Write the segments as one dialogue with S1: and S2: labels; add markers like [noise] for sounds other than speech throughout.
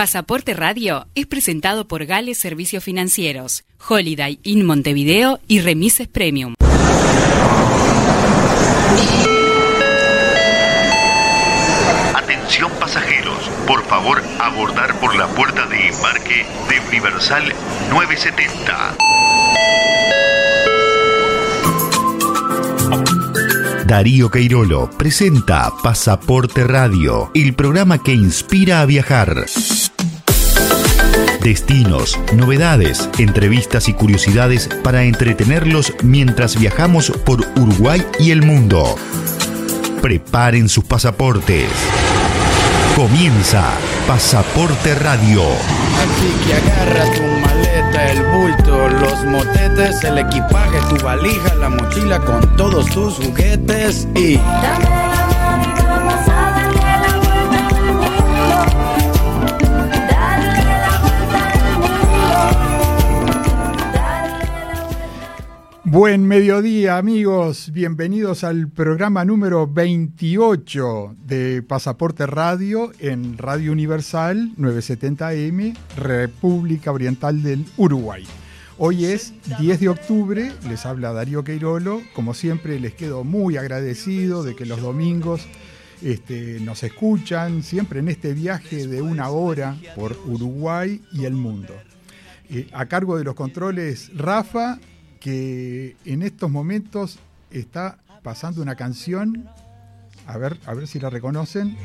S1: Pasaporte Radio es presentado por Gales Servicios Financieros, Holiday in Montevideo y Remises Premium.
S2: Atención pasajeros, por favor abordar por la puerta de embarque de Universal 970. Darío Queirolo presenta Pasaporte Radio, el programa que inspira a viajar. Destinos, novedades, entrevistas y curiosidades para entretenerlos mientras viajamos por Uruguay y el mundo. Preparen sus pasaportes. Comienza Pasaporte Radio.
S3: Así que agarra tu maleta, el bulto, los motetes, el equipaje, tu valija, la mochila con todos tus juguetes y...
S4: Buen mediodía amigos, bienvenidos al programa número 28 de Pasaporte Radio en Radio Universal 970M, República Oriental del Uruguay. Hoy es 10 de octubre, les habla Darío Queirolo, como siempre les quedo muy agradecido de que los domingos este, nos escuchan, siempre en este viaje de una hora por Uruguay y el mundo. Eh, a cargo de los controles Rafa que en estos momentos está pasando una canción, a ver, a ver si la reconocen.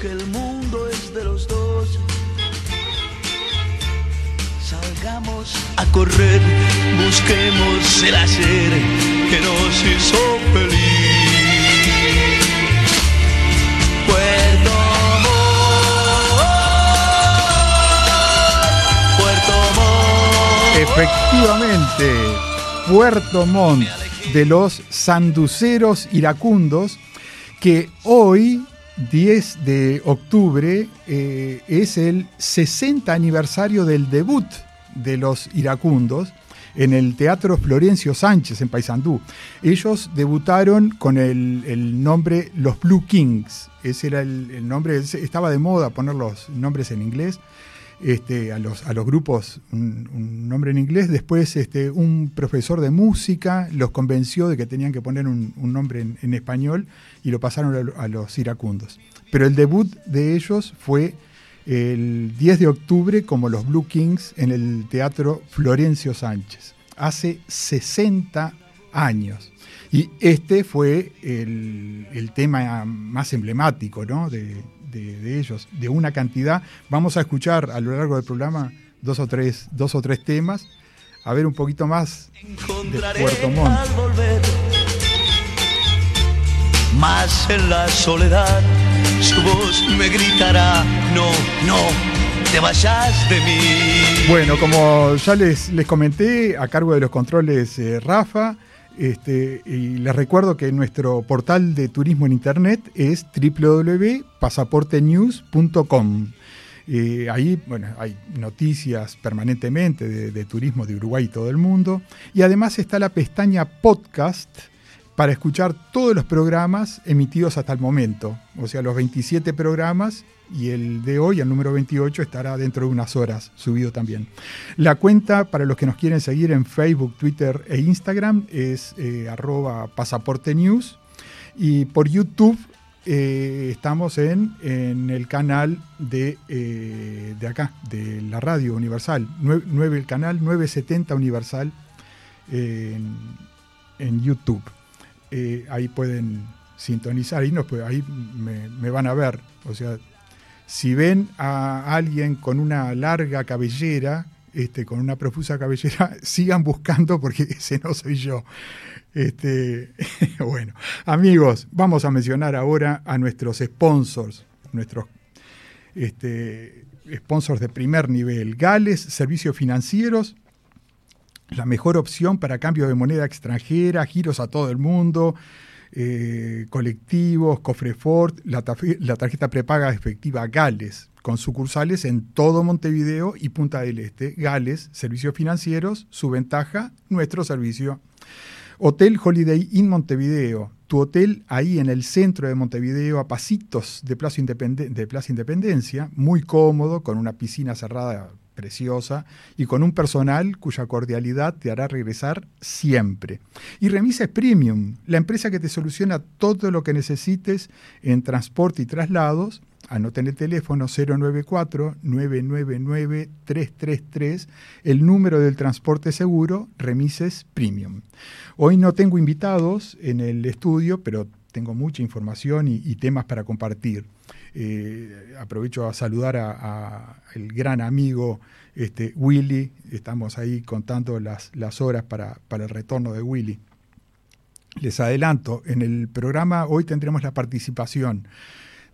S5: Que el mundo es de los dos. Salgamos a correr, busquemos el hacer que nos hizo feliz.
S4: Efectivamente, Puerto Montt de los sanduceros iracundos, que hoy, 10 de octubre, eh, es el 60 aniversario del debut de los iracundos en el Teatro Florencio Sánchez en Paysandú. Ellos debutaron con el, nombre Los Blue Kings. Ese era el nombre, estaba de moda poner los nombres en inglés. Este, a, los, a los grupos un, nombre en inglés. Después este, un profesor de música los convenció de que tenían que poner un, nombre en, español y lo pasaron a, a, los iracundos. Pero el debut de ellos fue el 10 de octubre como los Blue Kings en el Teatro Florencio Sánchez, hace 60 años. Y este fue el, el tema más emblemático ¿no? de, de, de, ellos, de una cantidad. Vamos a escuchar a lo largo del programa dos o tres, dos o tres temas, a ver un poquito más de Puerto Montt.
S5: Más en la soledad, su voz me gritará, no, no, te vayas de mí.
S4: Bueno, como ya les, les comenté, a cargo de los controles eh, Rafa, este, y les recuerdo que nuestro portal de turismo en internet es www.pasaportenews.com. Eh, ahí bueno, hay noticias permanentemente de, de, turismo de Uruguay y todo el mundo. Y además está la pestaña podcast para escuchar todos los programas emitidos hasta el momento. O sea, los 27 programas y el de hoy, el número 28, estará dentro de unas horas subido también. La cuenta para los que nos quieren seguir en Facebook, Twitter e Instagram es eh, arroba pasaporte news y por YouTube eh, estamos en, en, el canal de, eh, de, acá, de la radio Universal, 9, 9 el canal 970 Universal en, en YouTube. Ahí pueden sintonizar, ahí, nos, ahí me, me van a ver, o sea, si ven a alguien con una larga cabellera, este, con una profusa cabellera, [laughs] sigan buscando porque [laughs] ese no soy yo. Este, [laughs] bueno, amigos, vamos a mencionar ahora a nuestros sponsors, nuestros este, sponsors de primer nivel. Gales, servicios financieros, la mejor opción para cambio de moneda extranjera, giros a todo el mundo, eh, colectivos, Cofrefort, la, la, tarjeta prepaga efectiva Gales, con sucursales en todo Montevideo y Punta del Este. Gales, servicios financieros, su ventaja, nuestro servicio. Hotel Holiday Inn Montevideo, tu hotel ahí en el centro de Montevideo, a pasitos de Plaza Independencia, muy cómodo, con una piscina cerrada preciosa y con un personal cuya cordialidad te hará regresar siempre. Y Remises Premium, la empresa que te soluciona todo lo que necesites en transporte y traslados. Anoten el teléfono 094-999-333, el número del transporte seguro, Remises Premium. Hoy no tengo invitados en el estudio, pero tengo mucha información y, y temas para compartir. Eh, aprovecho a saludar a, el gran amigo este, Willy. Estamos ahí contando las, las horas para, para el retorno de Willy. Les adelanto, en el programa hoy tendremos la participación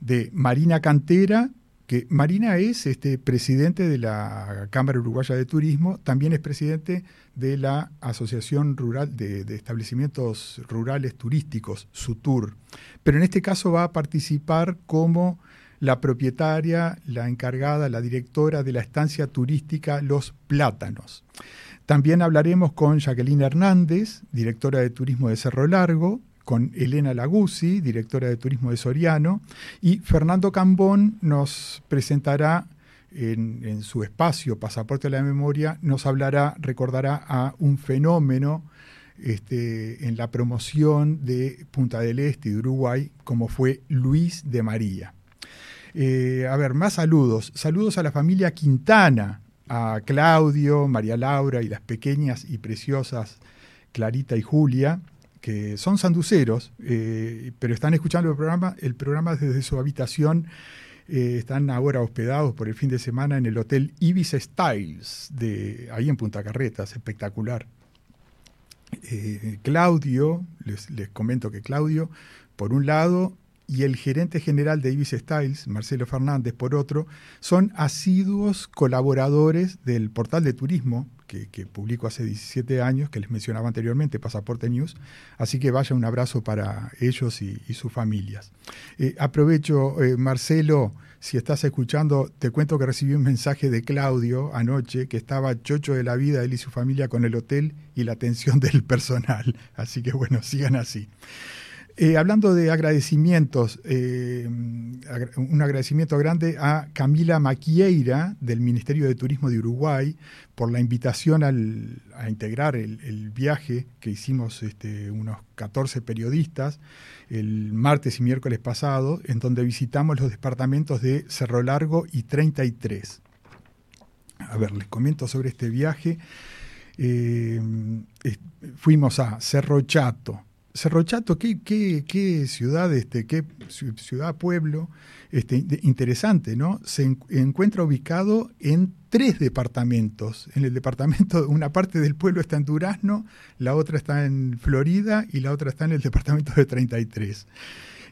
S4: de Marina Cantera, que Marina es este, presidente de la Cámara Uruguaya de Turismo, también es presidente de la Asociación Rural de, de, Establecimientos Rurales Turísticos, SUTUR. Pero en este caso va a participar como la propietaria, la encargada, la directora de la estancia turística Los Plátanos. También hablaremos con Jacqueline Hernández, directora de turismo de Cerro Largo, con Elena Laguzzi, directora de turismo de Soriano, y Fernando Cambón nos presentará en, su espacio Pasaporte a la Memoria, nos hablará, recordará a un fenómeno este, en la promoción de Punta del Este y de Uruguay, como fue Luis de María. Eh, a ver, más saludos. Saludos a la familia Quintana, a Claudio, María Laura y las pequeñas y preciosas Clarita y Julia, que son sanduceros, eh, pero están escuchando el programa, el programa desde su habitación. Eh, están ahora hospedados por el fin de semana en el Hotel Ibis Styles, de, ahí en Punta Carretas, espectacular. Claudio, les, les comento que Claudio, por un lado, y el gerente general de Ibis Styles, Marcelo Fernández, por otro, son asiduos colaboradores del portal de turismo que, publico hace 17 años, que les mencionaba anteriormente, Pasaporte News. Así que vaya un abrazo para ellos y, sus familias. Eh, aprovecho, eh, Marcelo, si estás escuchando, te cuento que recibí un mensaje de Claudio anoche, que estaba chocho de la vida, él y su familia, con el hotel y la atención del personal. Así que bueno, sigan así. Eh, hablando de agradecimientos, eh, un agradecimiento grande a Camila Maquieira del Ministerio de Turismo de Uruguay por la invitación a integrar el, viaje que hicimos este, unos 14 periodistas el martes y miércoles pasado, en donde visitamos los departamentos de Cerro Largo y 33. A ver, les comento sobre este viaje. Eh, fuimos a Cerro Chato, Cerro Chato, qué, qué, qué ciudad, este, qué ciudad, pueblo, este, interesante, ¿no? Se encuentra ubicado en tres departamentos. En el departamento, una parte del pueblo está en Durazno, la otra está en Florida y la otra está en el departamento de 33.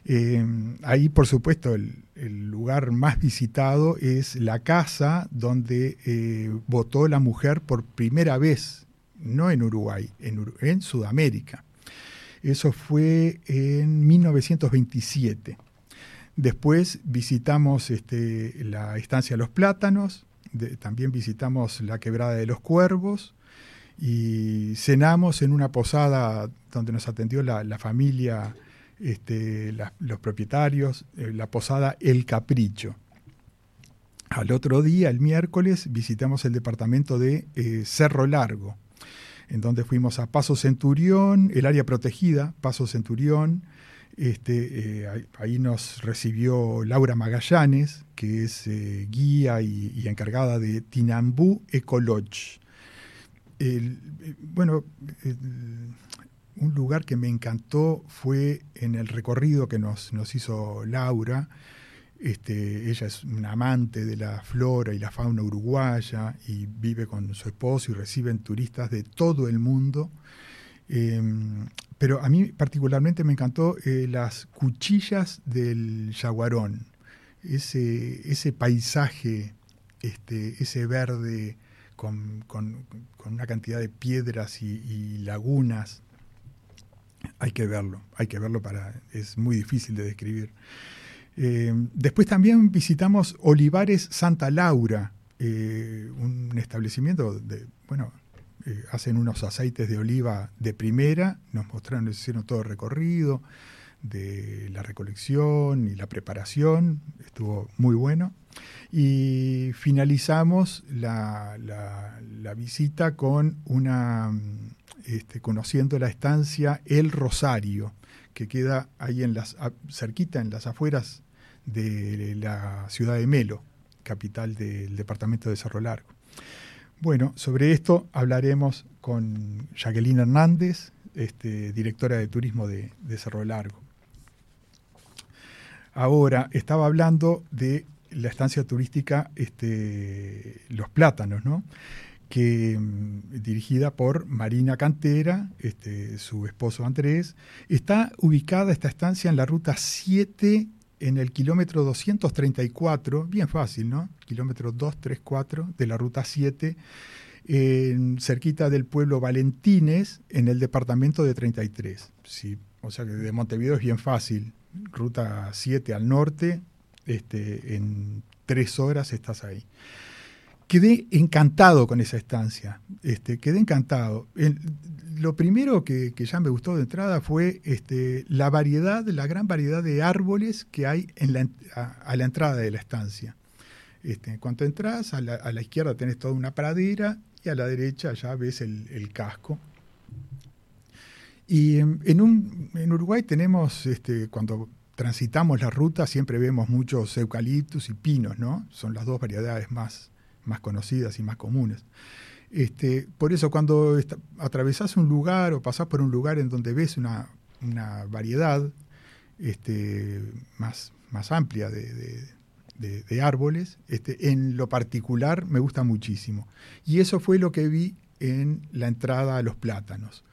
S4: Eh, ahí, por supuesto, el, lugar más visitado es la casa donde eh, votó la mujer por primera vez, no en Uruguay, en Sudamérica. Eso fue en 1927. Después visitamos este, la estancia Los Plátanos, también visitamos la Quebrada de los Cuervos y cenamos en una posada donde nos atendió la, familia, este, los propietarios, eh, la posada El Capricho. Al otro día, el miércoles, visitamos el departamento de eh, Cerro Largo, en donde fuimos a Paso Centurión, el área protegida, Paso Centurión. Este, eh, ahí nos recibió Laura Magallanes, que es eh, guía y, encargada de Tinambú Ecolodge. bueno, un lugar que me encantó fue en el recorrido que nos, nos hizo Laura, este, ella es una amante de la flora y la fauna uruguaya y vive con su esposo y reciben turistas de todo el mundo. Em, pero a mí particularmente me encantó eh, las cuchillas del yaguarón, ese, ese paisaje, este, ese verde con, una cantidad de piedras y, lagunas. Hay que verlo, hay que verlo para. es muy difícil de describir. Eh, después también visitamos Olivares Santa Laura, eh, un establecimiento de, bueno, eh, hacen unos aceites de oliva de primera, nos mostraron, hicieron todo el recorrido, de la recolección y la preparación, estuvo muy bueno. Y finalizamos la, visita con una, este, conociendo la estancia El Rosario, que queda ahí en las, cerquita, en las afueras de la ciudad de Melo, capital del departamento de Cerro Largo. Bueno, sobre esto hablaremos con Jacqueline Hernández, este, directora de turismo de, Cerro Largo. Ahora, estaba hablando de la estancia turística este, Los Plátanos, ¿no? Que mm, dirigida por Marina Cantera, este, su esposo Andrés. Está ubicada esta estancia en la ruta 7 en el kilómetro 234, bien fácil, ¿no? Kilómetro 234 de la ruta 7, en, cerquita del pueblo Valentines, en el departamento de 33. Sí, o sea que de Montevideo es bien fácil. Ruta 7 al norte, este, en tres horas estás ahí quedé encantado con esa estancia, este, quedé encantado. lo primero que, ya me gustó de entrada fue este, la variedad, la gran variedad de árboles que hay en a, la entrada de la estancia. Este, cuando entras, a la, izquierda tenés toda una pradera y a la derecha ya ves el, casco. Y en, un, en Uruguay tenemos, este, cuando transitamos la ruta, siempre vemos muchos eucaliptus y pinos, ¿no? Son las dos variedades más, más conocidas y más comunes. Este, por eso cuando atravesás un lugar o pasás por un lugar en donde ves una, variedad este, más, más amplia de, árboles, este, en lo particular me gusta muchísimo. Y eso fue lo que vi en la entrada a los plátanos.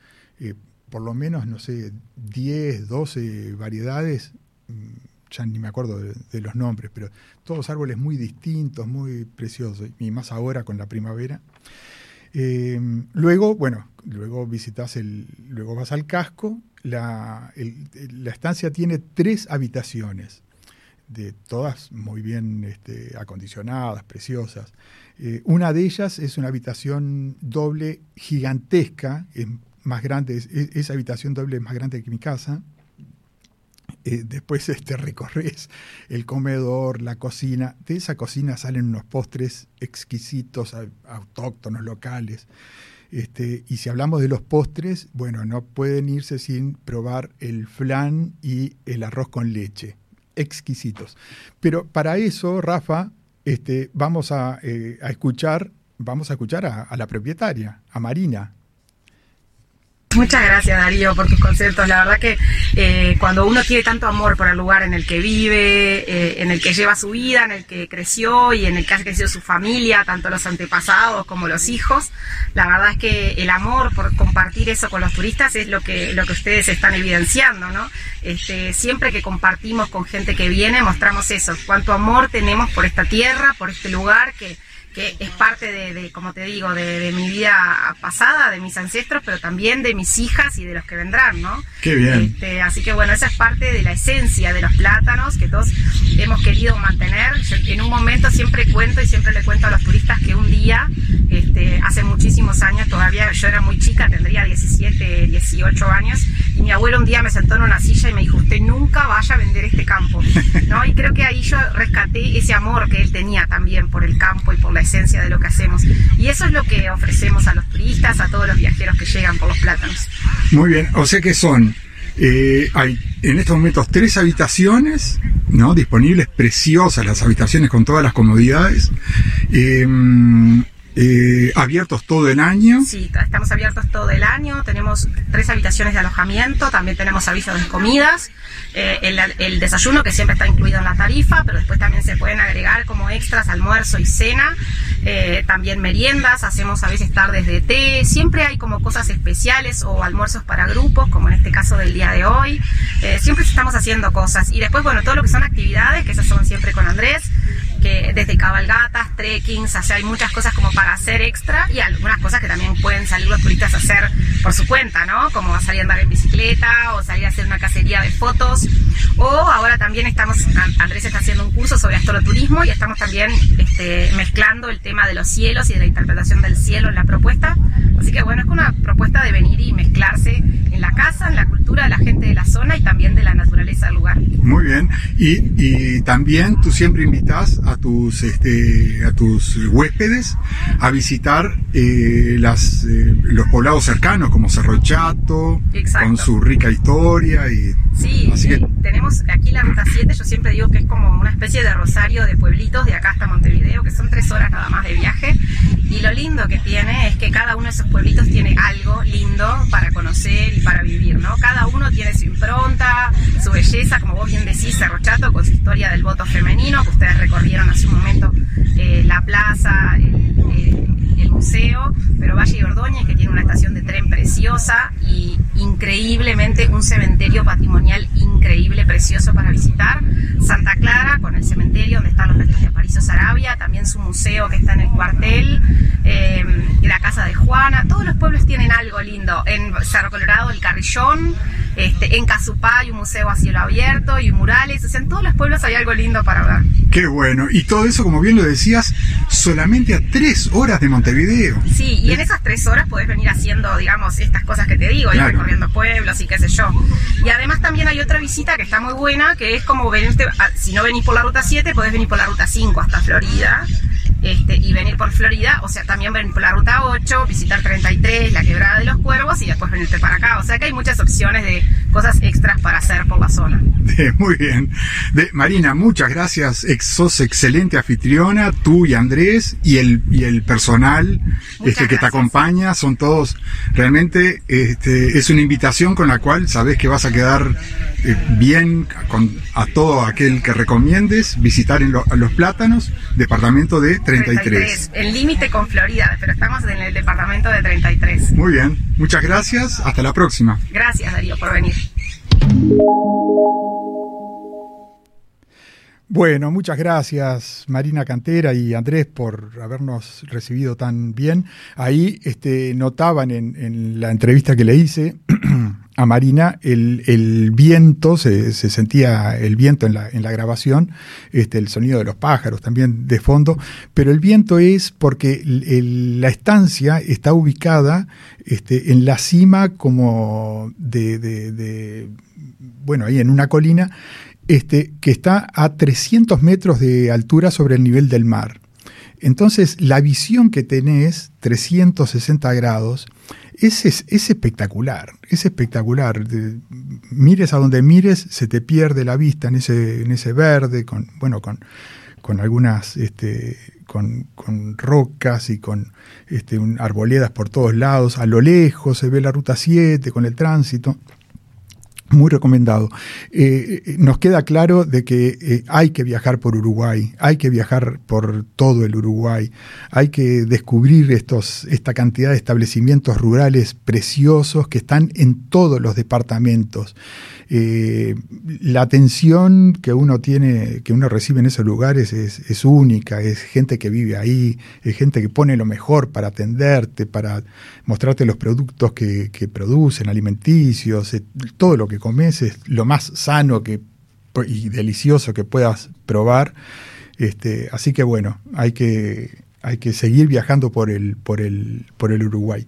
S4: Eh, por lo menos, no sé, 10, 12 variedades mm, ya ni me acuerdo de, los nombres, pero todos árboles muy distintos, muy preciosos, y más ahora con la primavera. Eh, luego, bueno, luego visitas el, luego vas al casco, la, estancia tiene tres habitaciones, de todas muy bien este, acondicionadas, preciosas. Eh, una de ellas es una habitación doble gigantesca, es más grande, esa habitación doble es más grande que mi casa, eh, después este, recorres el comedor, la cocina. De esa cocina salen unos postres exquisitos, autóctonos, locales. Este, y si hablamos de los postres, bueno, no pueden irse sin probar el flan y el arroz con leche. Exquisitos. Pero para eso, Rafa, este, vamos a, eh, escuchar, vamos a escuchar a la propietaria, a Marina.
S6: Muchas gracias Darío por tus conceptos. La verdad que eh, cuando uno tiene tanto amor por el lugar en el que vive, eh, en el que lleva su vida, en el que creció y en el que ha crecido su familia, tanto los antepasados como los hijos, la verdad es que el amor por compartir eso con los turistas es lo que, lo que ustedes están evidenciando, ¿no? Este, siempre que compartimos con gente que viene, mostramos eso, cuánto amor tenemos por esta tierra, por este lugar que que es parte de, como te digo, de, mi vida pasada, de mis ancestros, pero también de mis hijas y de los que vendrán, ¿no?
S4: Qué bien.
S6: Este, así que bueno, esa es parte de la esencia de los plátanos que todos hemos querido mantener. en un momento siempre cuento y siempre le cuento a los turistas que un día, este, hace muchísimos años, todavía yo era muy chica, tendría 17, 18 años, y mi abuelo un día me sentó en una silla y me dijo, usted nunca vaya a vender este campo, ¿no? Y creo que ahí yo rescaté ese amor que él tenía también por el campo y por la esencia de lo que hacemos. Y eso es lo que ofrecemos a los turistas, a todos los viajeros que llegan por los plátanos.
S4: Muy bien, o sea que son, eh, hay en estos momentos tres habitaciones, ¿no? Disponibles, preciosas las habitaciones con todas las comodidades. Eh, eh, ¿Abiertos todo el año?
S6: Sí, estamos abiertos todo el año. Tenemos tres habitaciones de alojamiento, también tenemos servicios de comidas, eh, el, desayuno que siempre está incluido en la tarifa, pero después también se pueden agregar como extras almuerzo y cena, eh, también meriendas, hacemos a veces tardes de té, siempre hay como cosas especiales o almuerzos para grupos, como en este caso del día de hoy. siempre estamos haciendo cosas. Y después, bueno, todo lo que son actividades, que esas son siempre con Andrés, que desde cabalgatas, trekkings, o sea, hay muchas cosas como para hacer extra y algunas cosas que también pueden salir los turistas a hacer por su cuenta, ¿no? Como salir a andar en bicicleta o salir a hacer una cacería de fotos. O ahora también estamos, Andrés está haciendo un curso sobre astroturismo y estamos también este, mezclando el tema de los cielos y de la interpretación del cielo en la propuesta. Así que bueno, es una propuesta de venir y mezclarse en la casa, en la cultura de la gente de la zona y también de la naturaleza del lugar.
S4: Muy bien. Y, también tú siempre invitas a tus, este, a tus huéspedes a visitar eh, las, eh, los poblados cercanos como Cerro Chato, con su rica historia. Y,
S6: sí, tenemos aquí la Ruta 7, yo siempre digo que es como una especie de rosario de pueblitos de acá hasta Montevideo, que son tres horas nada más de viaje. Y lo lindo que tiene es que cada uno de esos pueblitos tiene algo lindo para conocer y para vivir, ¿no? Cada uno tiene su impronta, su belleza, como vos bien decís, Cerro Chato, con su historia del voto femenino, que ustedes recorrieron hace un momento eh, la plaza, el, museo, pero Valle de Ordóñez, que tiene una estación de tren preciosa y increíblemente un cementerio patrimonial increíble, precioso para visitar. Santa Clara, con el cementerio donde están los restos de Aparicio Sarabia, también su museo que está en el cuartel, eh, la casa de Juana, todos los pueblos tienen algo lindo. En Cerro Colorado, el Carrillón, este, en Casupá hay un museo a cielo abierto y murales, o sea, en todos los pueblos hay algo lindo para ver.
S4: Qué bueno, y todo eso, como bien lo decías, solamente a tres horas de Montevideo.
S6: Sí, y en esas tres horas podés venir haciendo, digamos, estas cosas que te digo, ir recorriendo pueblos y qué sé yo. Y además también hay otra visita que está muy buena, que es como venirte, si no venís por la ruta 7, podés venir por la ruta 5 hasta Florida este, y venir por Florida, o sea, también venir por la ruta 8, visitar 33, la quebrada de los cuervos y después venirte para acá. O sea que hay muchas opciones de cosas extras para hacer por la zona. [laughs]
S4: Muy bien. De, Marina, muchas gracias. sos excelente anfitriona, tú y Andrés y el, y el personal este, que te acompaña, son todos realmente, este, es una invitación con la cual sabes que vas a quedar eh, bien con, a todo aquel que recomiendes visitar en los plátanos, departamento de 33.
S6: El límite con Florida, pero estamos en el departamento de 33.
S4: Muy bien, muchas gracias, hasta la próxima.
S6: Gracias Darío por venir.
S4: Bueno, muchas gracias Marina Cantera y Andrés por habernos recibido tan bien. Ahí este, notaban en, en la entrevista que le hice [clears throat] a Marina, el, viento, se, sentía el viento en la, en la grabación, este, el sonido de los pájaros también de fondo, pero el viento es porque la estancia está ubicada este, en la cima como de, bueno, ahí en una colina, este, que está a 300 metros de altura sobre el nivel del mar. Entonces, la visión que tenés, 360 grados, es, es, espectacular, es espectacular. mires a donde mires, se te pierde la vista en ese, en ese verde, con, bueno, con, con algunas, este, con, con, rocas y con este, arboledas por todos lados. A lo lejos se ve la ruta 7 con el tránsito. Muy recomendado. Eh, eh, nos queda claro de que eh, hay que viajar por Uruguay, hay que viajar por todo el Uruguay, hay que descubrir estos, esta cantidad de establecimientos rurales preciosos que están en todos los departamentos. Eh, la atención que uno tiene, que uno recibe en esos lugares es, única, es gente que vive ahí, es gente que pone lo mejor para atenderte, para mostrarte los productos que, producen, alimenticios, eh, todo lo que comes es lo más sano y delicioso que puedas probar. Este, así que bueno, hay que, hay que seguir viajando por el, por el, por el Uruguay.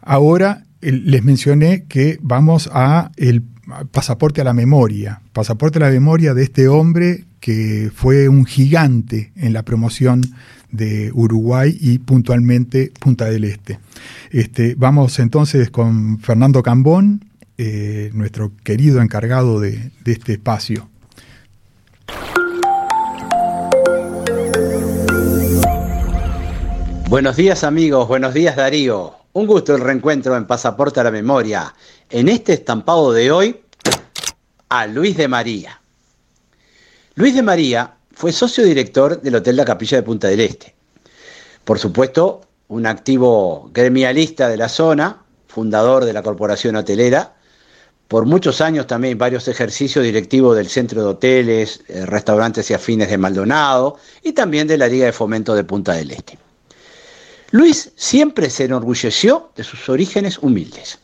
S4: Ahora les mencioné que vamos a el pasaporte a la memoria, pasaporte a la memoria de este hombre que fue un gigante en la promoción de Uruguay y puntualmente Punta del Este. este vamos entonces con Fernando Cambón, eh, nuestro querido encargado de, de este espacio.
S7: Buenos días amigos, buenos días Darío. Un gusto el reencuentro en Pasaporte a la Memoria. En este estampado de hoy, a Luis de María. Luis de María fue socio director del Hotel La Capilla de Punta del Este. Por supuesto, un activo gremialista de la zona, fundador de la Corporación Hotelera, por muchos años también varios ejercicios directivos del Centro de Hoteles, eh, Restaurantes y Afines de Maldonado y también de la Liga de Fomento de Punta del Este. Luis siempre se enorgulleció de sus orígenes humildes.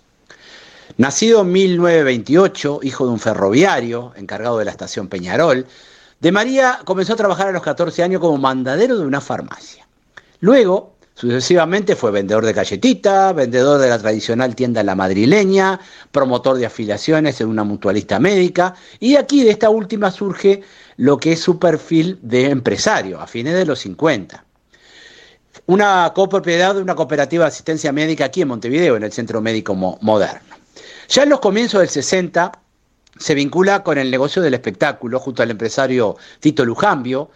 S7: Nacido en 1928, hijo de un ferroviario, encargado de la estación Peñarol, de María comenzó a trabajar a los 14 años como mandadero de una farmacia. Luego, sucesivamente fue vendedor de galletita, vendedor de la tradicional tienda La Madrileña, promotor de afiliaciones en una mutualista médica, y aquí de esta última surge lo que es su perfil de empresario a fines de los 50 una copropiedad de una cooperativa de asistencia médica aquí en Montevideo, en el Centro Médico Moderno. Ya en los comienzos del 60 se vincula con el negocio del espectáculo junto al empresario Tito Lujambio,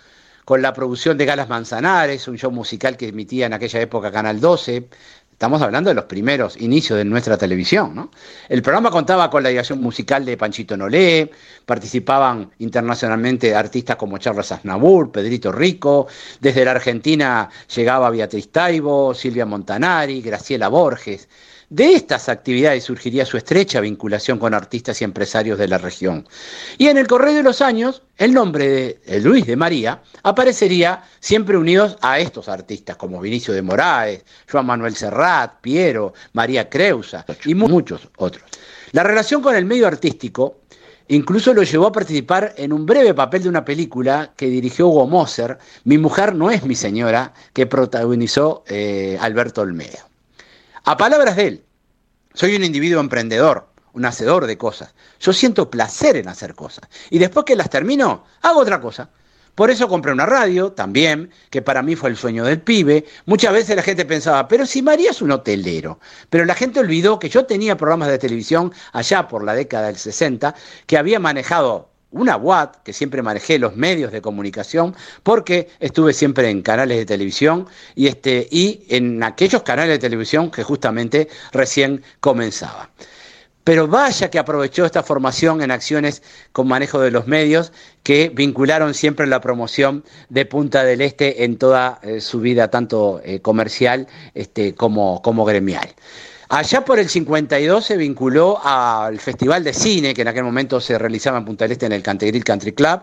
S7: con la producción de Galas Manzanares, un show musical que emitía en aquella época Canal 12, Estamos hablando de los primeros inicios de nuestra televisión. ¿no? El programa contaba con la dirección musical de Panchito Nolé, participaban internacionalmente artistas como Charles Aznavour, Pedrito Rico, desde la Argentina llegaba Beatriz Taibo, Silvia Montanari, Graciela Borges. De estas actividades surgiría su estrecha vinculación con artistas y empresarios de la región. Y en el correr de los años, el nombre de Luis de María aparecería siempre unidos a estos artistas como Vinicio de Moraes, Juan Manuel Serrat, Piero, María Creusa y muchos otros. La relación con el medio artístico Incluso lo llevó a participar en un breve papel de una película que dirigió Hugo Moser, Mi mujer no es mi señora, que protagonizó eh, Alberto Olmedo. A palabras de él, soy un individuo emprendedor, un hacedor de cosas. Yo siento placer en hacer cosas. Y después que las termino, hago otra cosa. Por eso compré una radio también, que para mí fue el sueño del pibe. Muchas veces la gente pensaba, pero si María es un hotelero. Pero la gente olvidó que yo tenía programas de televisión allá por la década del 60, que había manejado una WAT, que siempre manejé los medios de comunicación, porque estuve siempre en canales de televisión y, este, y en aquellos canales de televisión que justamente recién comenzaban. Pero vaya que aprovechó esta formación en acciones con manejo de los medios que vincularon siempre la promoción de Punta del Este en toda eh, su vida, tanto eh, comercial este, como, como gremial. Allá por el 52 se vinculó al Festival de Cine, que en aquel momento se realizaba en Punta del Este en el Cantegril Country Club,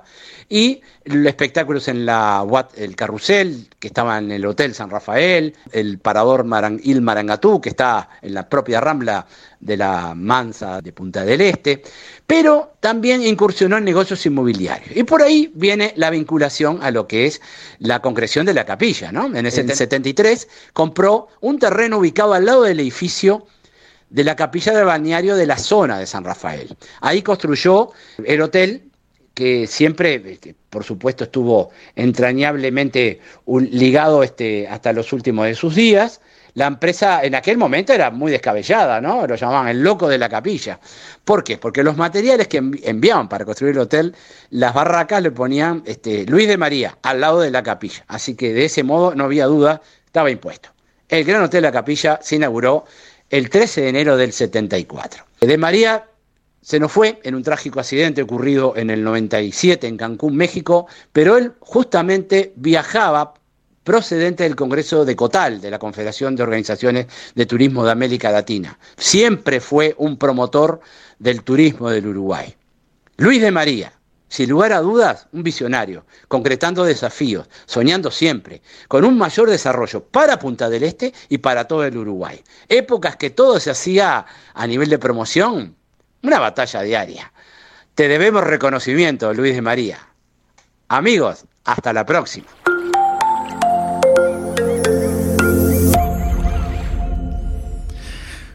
S7: y los espectáculos en la el Carrusel, que estaba en el Hotel San Rafael, el Parador Marang, Il Marangatú, que está en la propia Rambla de la Mansa de Punta del Este, pero también incursionó en negocios inmobiliarios. Y por ahí viene la vinculación a lo que es la concreción de la capilla. ¿no? En el 73 compró un terreno ubicado al lado del edificio de la capilla del balneario de la zona de San Rafael. Ahí construyó el hotel que siempre, este, por supuesto, estuvo entrañablemente ligado este, hasta los últimos de sus días. La empresa en aquel momento era muy descabellada, ¿no? Lo llamaban el loco de la capilla. ¿Por qué? Porque los materiales que enviaban para construir el hotel, las barracas le ponían este, Luis de María al lado de la capilla. Así que de ese modo no había duda, estaba impuesto. El Gran Hotel La Capilla se inauguró el 13 de enero del 74. De María se nos fue en un trágico accidente ocurrido en el 97 en Cancún, México, pero él justamente viajaba procedente del Congreso de Cotal, de la Confederación de Organizaciones de Turismo de América Latina. Siempre fue un promotor del turismo del Uruguay. Luis de María, sin lugar a dudas, un visionario, concretando desafíos, soñando siempre, con un mayor desarrollo para Punta del Este y para todo el Uruguay. Épocas que todo se hacía a nivel de promoción una batalla diaria. Te debemos reconocimiento, Luis de María. Amigos, hasta la próxima.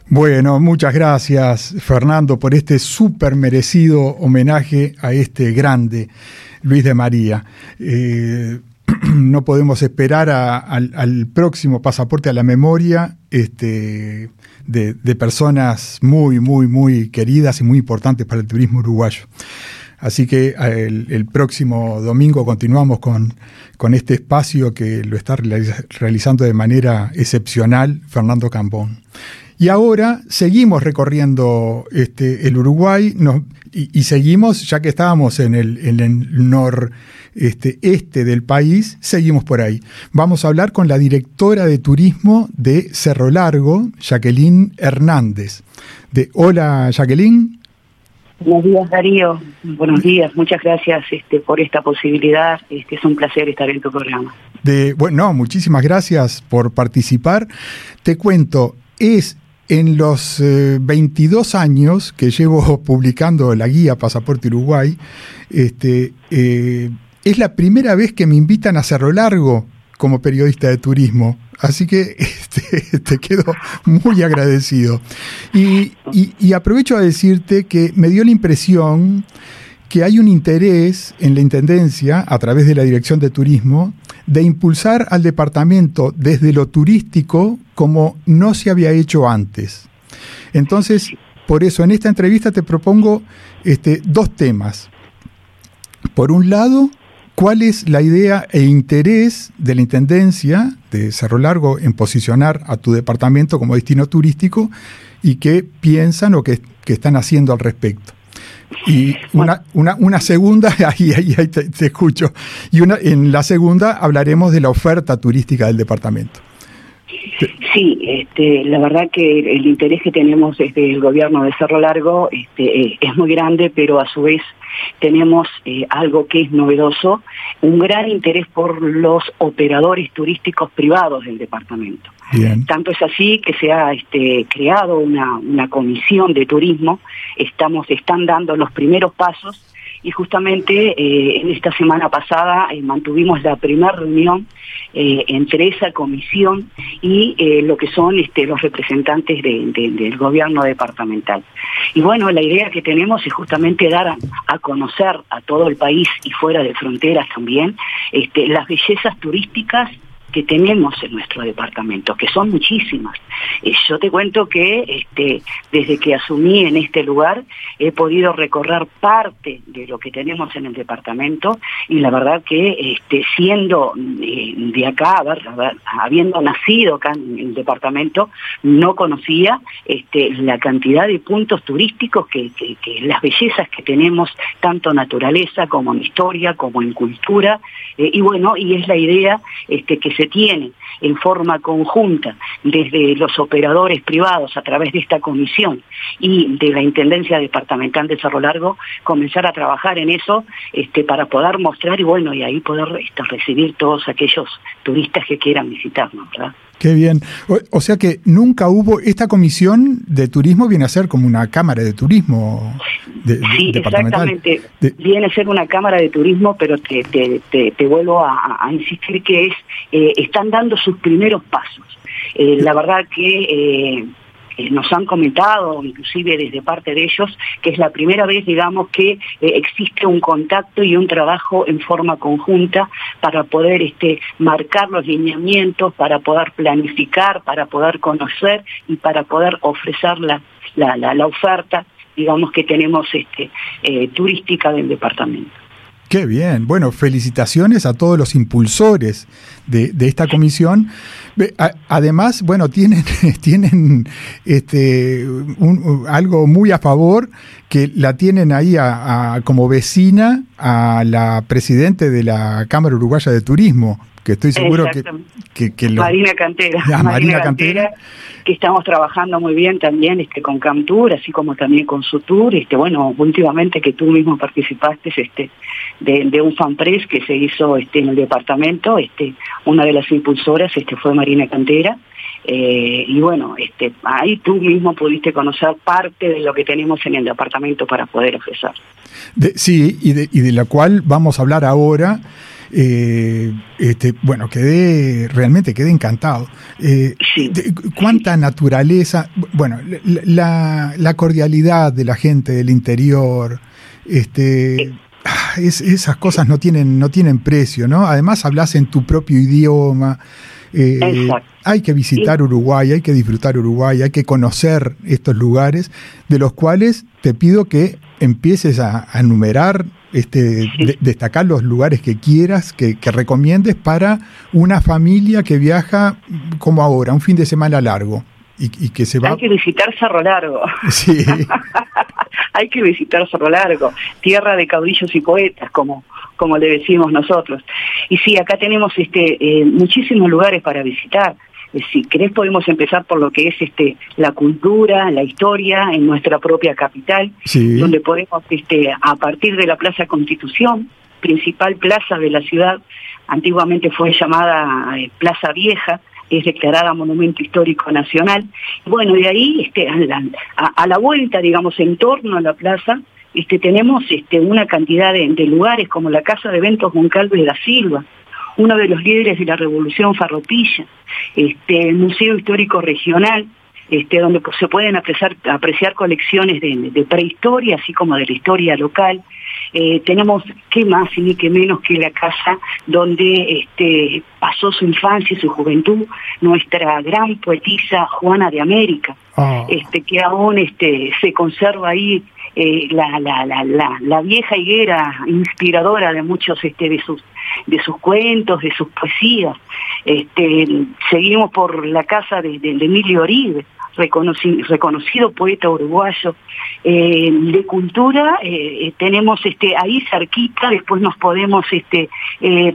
S4: Bueno, muchas gracias Fernando por este súper merecido homenaje a este grande Luis de María. Eh, [clears throat] no podemos esperar al, al, próximo pasaporte a la memoria este, de, personas muy, muy, muy queridas y muy importantes para el turismo uruguayo. Así que el, el próximo domingo continuamos con, con, este espacio que lo está realizando de manera excepcional Fernando Cambón. Y ahora seguimos recorriendo este, el Uruguay y, seguimos, ya que estábamos en el, en el nor, este, este del país, seguimos por ahí. Vamos a hablar con la directora de turismo de Cerro Largo, Jacqueline Hernández. De, Hola, Jacqueline.
S8: Buenos días, Darío. Buenos días. Muchas gracias este, por esta posibilidad. Este, es un placer estar en tu programa.
S4: De, bueno, muchísimas gracias por participar. Te cuento, es en los 22 eh, años que llevo [laughs] publicando la guía Pasaporte Uruguay, este, eh, es la primera vez que me invitan a Cerro Largo como periodista de turismo. Así que [laughs] este, te quedo muy agradecido. Y aprovecho a decirte que me dio la impresión que hay un interés en la Intendencia, a través de la Dirección de Turismo, de impulsar al departamento desde lo turístico como no se había hecho antes. Entonces, por eso en esta entrevista te propongo este, dos temas. Por un lado, ¿cuál es la idea e interés de la Intendencia de Cerro Largo en posicionar a tu departamento como destino turístico y qué piensan o qué, están haciendo al respecto? Y una, una, una segunda, [laughs] ahí, ahí, ahí te, te, escucho, y una, en la segunda hablaremos de la oferta turística del departamento.
S8: Sí, este, la verdad que el interés que tenemos desde el gobierno de Cerro Largo este, eh, es muy grande, pero a su vez tenemos eh, algo que es novedoso, un gran interés por los operadores turísticos privados del departamento. Tanto es así que se ha este, creado una, comisión de turismo, estamos, están dando los primeros pasos y justamente eh, en esta semana pasada eh, mantuvimos la primera reunión eh, entre esa comisión y lo que son este, los representantes del gobierno departamental. Y bueno, la idea que tenemos es justamente dar a, conocer a todo el país y fuera de fronteras también este, las bellezas turísticas que tenemos en nuestro departamento, que son muchísimas. Eh, yo te cuento que este, desde que asumí en este lugar he podido recorrer parte de lo que tenemos en el departamento y la verdad que este, siendo eh, de acá, habiendo nacido acá en el departamento, no conocía este, la cantidad de puntos turísticos que, las bellezas que tenemos, tanto naturaleza como en historia, como en cultura, eh, y bueno, y es la idea este, que se se tiene en forma conjunta desde los operadores privados a través de esta comisión y de la Intendencia Departamental de Cerro Largo, comenzar a trabajar en eso este, para poder mostrar y bueno, y ahí poder este, recibir todos aquellos turistas que quieran visitarnos, ¿verdad?
S4: Qué bien. O, sea que nunca hubo, esta comisión de turismo viene a ser como una cámara de turismo
S8: de, sí, exactamente. Viene a ser una cámara de turismo, pero te, te, te, vuelvo a, insistir que es, eh, están dando sus primeros pasos. Eh, la verdad que eh, nos han comentado, inclusive desde parte de ellos, que es la primera vez, digamos, que eh, existe un contacto y un trabajo en forma conjunta para poder este, marcar los lineamientos, para poder planificar, para poder conocer y para poder ofrecer la, la, oferta, digamos, que tenemos este, eh, turística del departamento.
S4: Qué bien. Bueno, felicitaciones a todos los impulsores de, esta comisión. Además, bueno, tienen, [laughs] tienen este, algo muy a favor, que la tienen ahí como vecina a la presidente de la Cámara Uruguaya de Turismo, que estoy seguro que, que,
S8: Marina Cantera. Marina, Cantera, que estamos trabajando muy bien también este con Camtur, así como también con Sutur, este bueno, últimamente que tú mismo participaste este de, de un fanpress que se hizo este en el departamento, este una de las impulsoras este fue Marina Cantera. Eh, y bueno, este, ahí tú mismo pudiste conocer parte de lo que tenemos en el departamento para poder ofrecer.
S4: sí, y de, y de la cual vamos a hablar ahora. Eh, este, bueno, quedé, realmente quedé encantado. Eh, cuánta naturaleza, bueno, la, la, cordialidad de la gente del interior, este, ah, esas cosas no tienen, no tienen precio, ¿no? Además hablas en tu propio idioma. Eh, hay que visitar Uruguay, hay que disfrutar Uruguay, hay que conocer estos lugares, de los cuales te pido que empieces a, enumerar, este, destacar los lugares que quieras, que, recomiendes para una familia que viaja como ahora, un fin de semana largo. Y, que se va...
S8: Hay que visitar Cerro Largo. [laughs] Sí. [laughs] hay que visitar Cerro Largo, tierra de caudillos y poetas, como, como le decimos nosotros. Y sí, acá tenemos este, eh, muchísimos lugares para visitar. Eh, si querés podemos empezar por lo que es este la cultura, la historia en nuestra propia capital, donde podemos este a partir de la Plaza Constitución, principal plaza de la ciudad, antiguamente fue llamada eh, Plaza Vieja, es declarada Monumento Histórico Nacional. Bueno, de ahí este, a, la, vuelta, digamos, en torno a la plaza, este, tenemos este, una cantidad de, lugares como la Casa de Eventos Moncalves de la Silva, uno de los líderes de la Revolución Farropilla, este, el Museo Histórico Regional, este, donde se pueden apreciar colecciones de, prehistoria, así como de la historia local. Eh, tenemos qué más y ni qué menos que la casa donde este, pasó su infancia y su juventud nuestra gran poetisa Juana de América, ah. este, que aún este, se conserva ahí eh, la, la, la, la, vieja higuera inspiradora de muchos este, de sus de sus cuentos, de sus poesías. Este, seguimos por la casa de, de, de Emilio Oribe, reconocido poeta uruguayo eh, de cultura eh, eh, tenemos este ahí cerquita después nos podemos este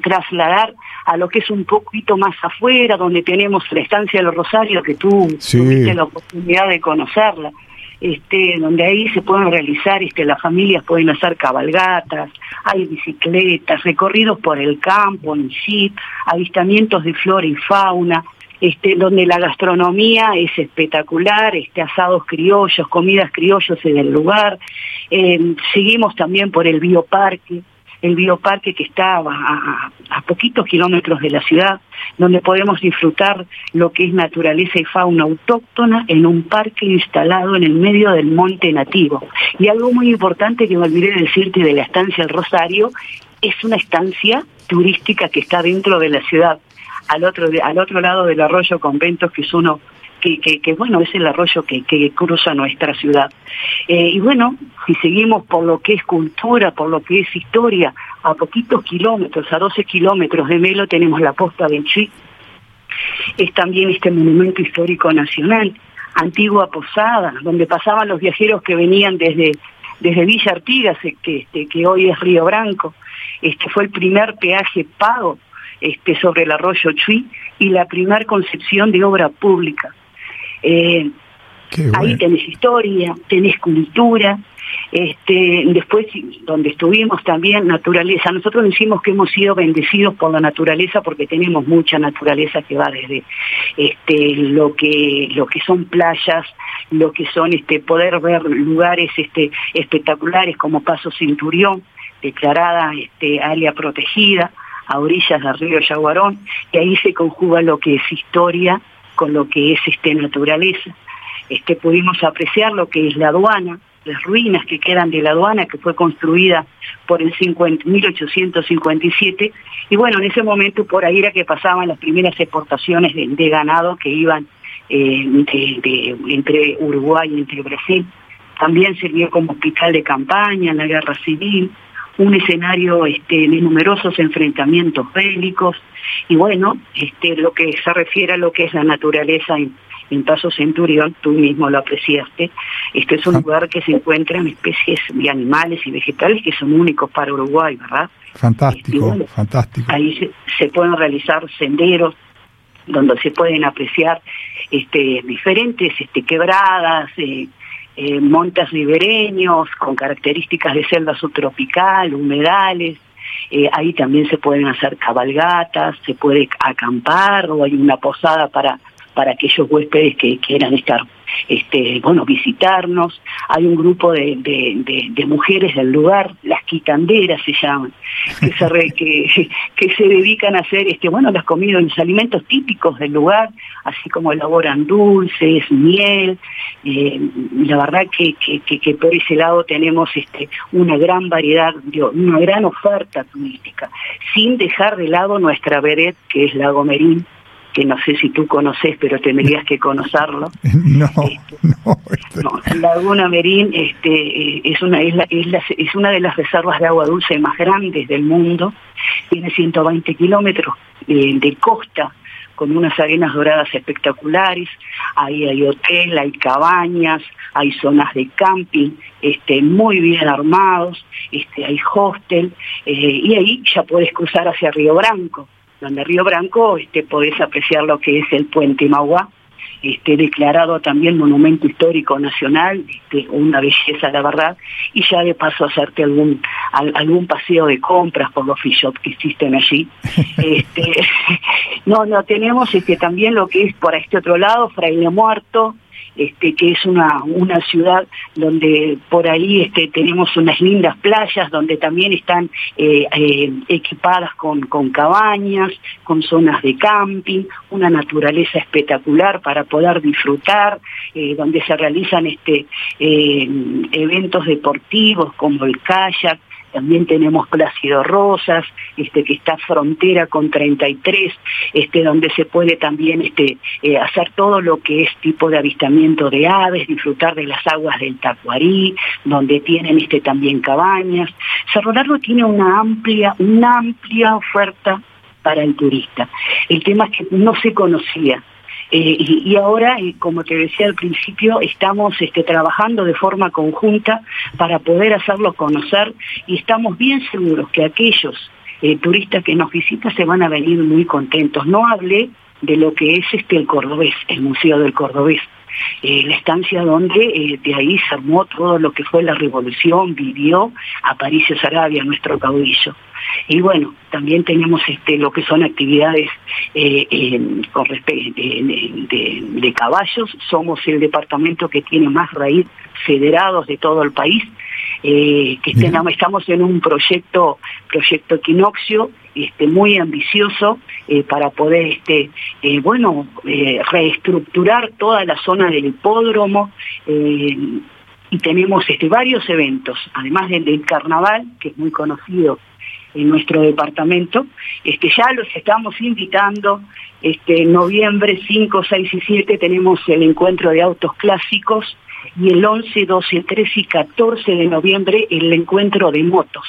S8: trasladar a lo que es un poquito más afuera donde tenemos la estancia de los Rosarios que tú tuviste la oportunidad de conocerla este, donde ahí se pueden realizar, este, las familias pueden hacer cabalgatas, hay bicicletas, recorridos por el campo en jeep, avistamientos de flora y fauna, este, donde la gastronomía es espectacular, este, asados criollos, comidas criollos en el lugar. Eh, seguimos también por el bioparque, el bioparque que está a, a, poquitos kilómetros de la ciudad, donde podemos disfrutar lo que es naturaleza y fauna autóctona en un parque instalado en el medio del monte nativo. Y algo muy importante que me olvidé de decirte de la estancia El Rosario, es una estancia turística que está dentro de la ciudad al otro, al otro lado del arroyo Conventos, que es uno que, que, bueno, es el arroyo que, cruza nuestra ciudad. Eh, y bueno, si seguimos por lo que es cultura, por lo que es historia, a poquitos kilómetros, a 12 kilómetros de Melo tenemos la posta del Chi, es también este monumento histórico nacional, antigua posada, donde pasaban los viajeros que venían desde, desde Villa Artigas, que, este, que hoy es Río Branco, este fue el primer peaje pago este, sobre el arroyo Chuy y la primera concepción de obra pública. Eh, ahí tenés historia, tenés cultura, este, después donde estuvimos también naturaleza. Nosotros decimos que hemos sido bendecidos por la naturaleza porque tenemos mucha naturaleza que va desde este, lo que lo que son playas, lo que son este poder ver lugares este, espectaculares como Paso Cinturión, declarada este, área protegida a orillas del río Yaguarón, y ahí se conjuga lo que es historia con lo que es este, naturaleza. Este, pudimos apreciar lo que es la aduana, las ruinas que quedan de la aduana que fue construida por el 1857 y bueno, en ese momento por ahí era que pasaban las primeras exportaciones de, ganado que iban eh, entre Uruguay y entre Brasil. También sirvió como hospital de campaña en la guerra civil un escenario este, de numerosos enfrentamientos bélicos y bueno, este, lo que se refiere a lo que es la naturaleza en, Paso Centurión, tú mismo lo apreciaste, este es un ah. lugar que se encuentran especies de animales y vegetales que son únicos para Uruguay, ¿verdad?
S4: Fantástico, este, fantástico.
S8: Ahí se, pueden realizar senderos donde se pueden apreciar este, diferentes este, quebradas, eh, eh, montes ribereños con características de selva subtropical, humedales. Eh, ahí también se pueden hacer cabalgatas, se puede acampar o hay una posada para, para aquellos huéspedes que quieran estar este, bueno, visitarnos. Hay un grupo de, mujeres del lugar, las quitanderas se llaman, que se, dedican a hacer, este, bueno, las comidas, los alimentos típicos del lugar, así como elaboran dulces, miel. Eh, la verdad que, que, por ese lado tenemos este, una gran variedad, una gran oferta turística, sin dejar de lado nuestra veret, que es Lago Merín, que no sé si tú conoces, pero tendrías que conocerlo. [laughs]
S4: No, no,
S8: no, Laguna Merín este, eh, es, una, es, es, una de las reservas de agua dulce más grandes del mundo, tiene 120 kilómetros eh, de costa, con unas arenas doradas espectaculares, ahí hay hotel, hay cabañas, hay zonas de camping, este, muy bien armados, este, hay hostel, eh, y ahí ya puedes cruzar hacia Río Branco donde Río Branco este, podés apreciar lo que es el puente Mauá, este, declarado también monumento histórico nacional, este, una belleza la verdad, y ya de paso hacerte algún algún paseo de compras por los shops que existen allí. [laughs] este, [laughs] no, no, tenemos este, también lo que es por este otro lado, Fraile Muerto, este, que es una, una ciudad donde por ahí este, tenemos unas lindas playas, donde también están eh, eh, equipadas con, con cabañas, con zonas de camping, una naturaleza espectacular para poder disfrutar, eh, donde se realizan este, eventos deportivos como el kayak, también tenemos Plácido Rosas, este, que está frontera con 33, este, donde se puede también este, eh, hacer todo lo que es tipo de avistamiento de aves, disfrutar de las aguas del Tacuarí, donde tienen este, también cabañas. Cerro Largo tiene una amplia, una amplia oferta para el turista. El tema es que no se conocía eh, y, ahora, como te decía al principio, estamos este, trabajando de forma conjunta para poder hacerlo conocer y estamos bien seguros que aquellos eh, turistas que nos visitan se van a venir muy contentos. No hablé de lo que es este el Cordobés, el Museo del Cordobés. Eh, la estancia donde de ahí se armó todo lo que fue la revolución, vivió Aparicio Sarabia, nuestro caudillo. Y bueno, también tenemos este, lo que son actividades eh, con de, caballos. Somos el departamento que tiene más raíz federados de todo el país. Eh, que estamos en un proyecto, proyecto Equinoccio, este, muy ambicioso eh, para poder, este, bueno, reestructurar toda la zona del hipódromo y tenemos este, varios eventos, además del carnaval, que es muy conocido en nuestro departamento. Este, ya los estamos invitando. Este, en noviembre 5, 6 y 7 tenemos el encuentro de autos clásicos y el 11, 12, 13 y 14 de noviembre el encuentro de motos.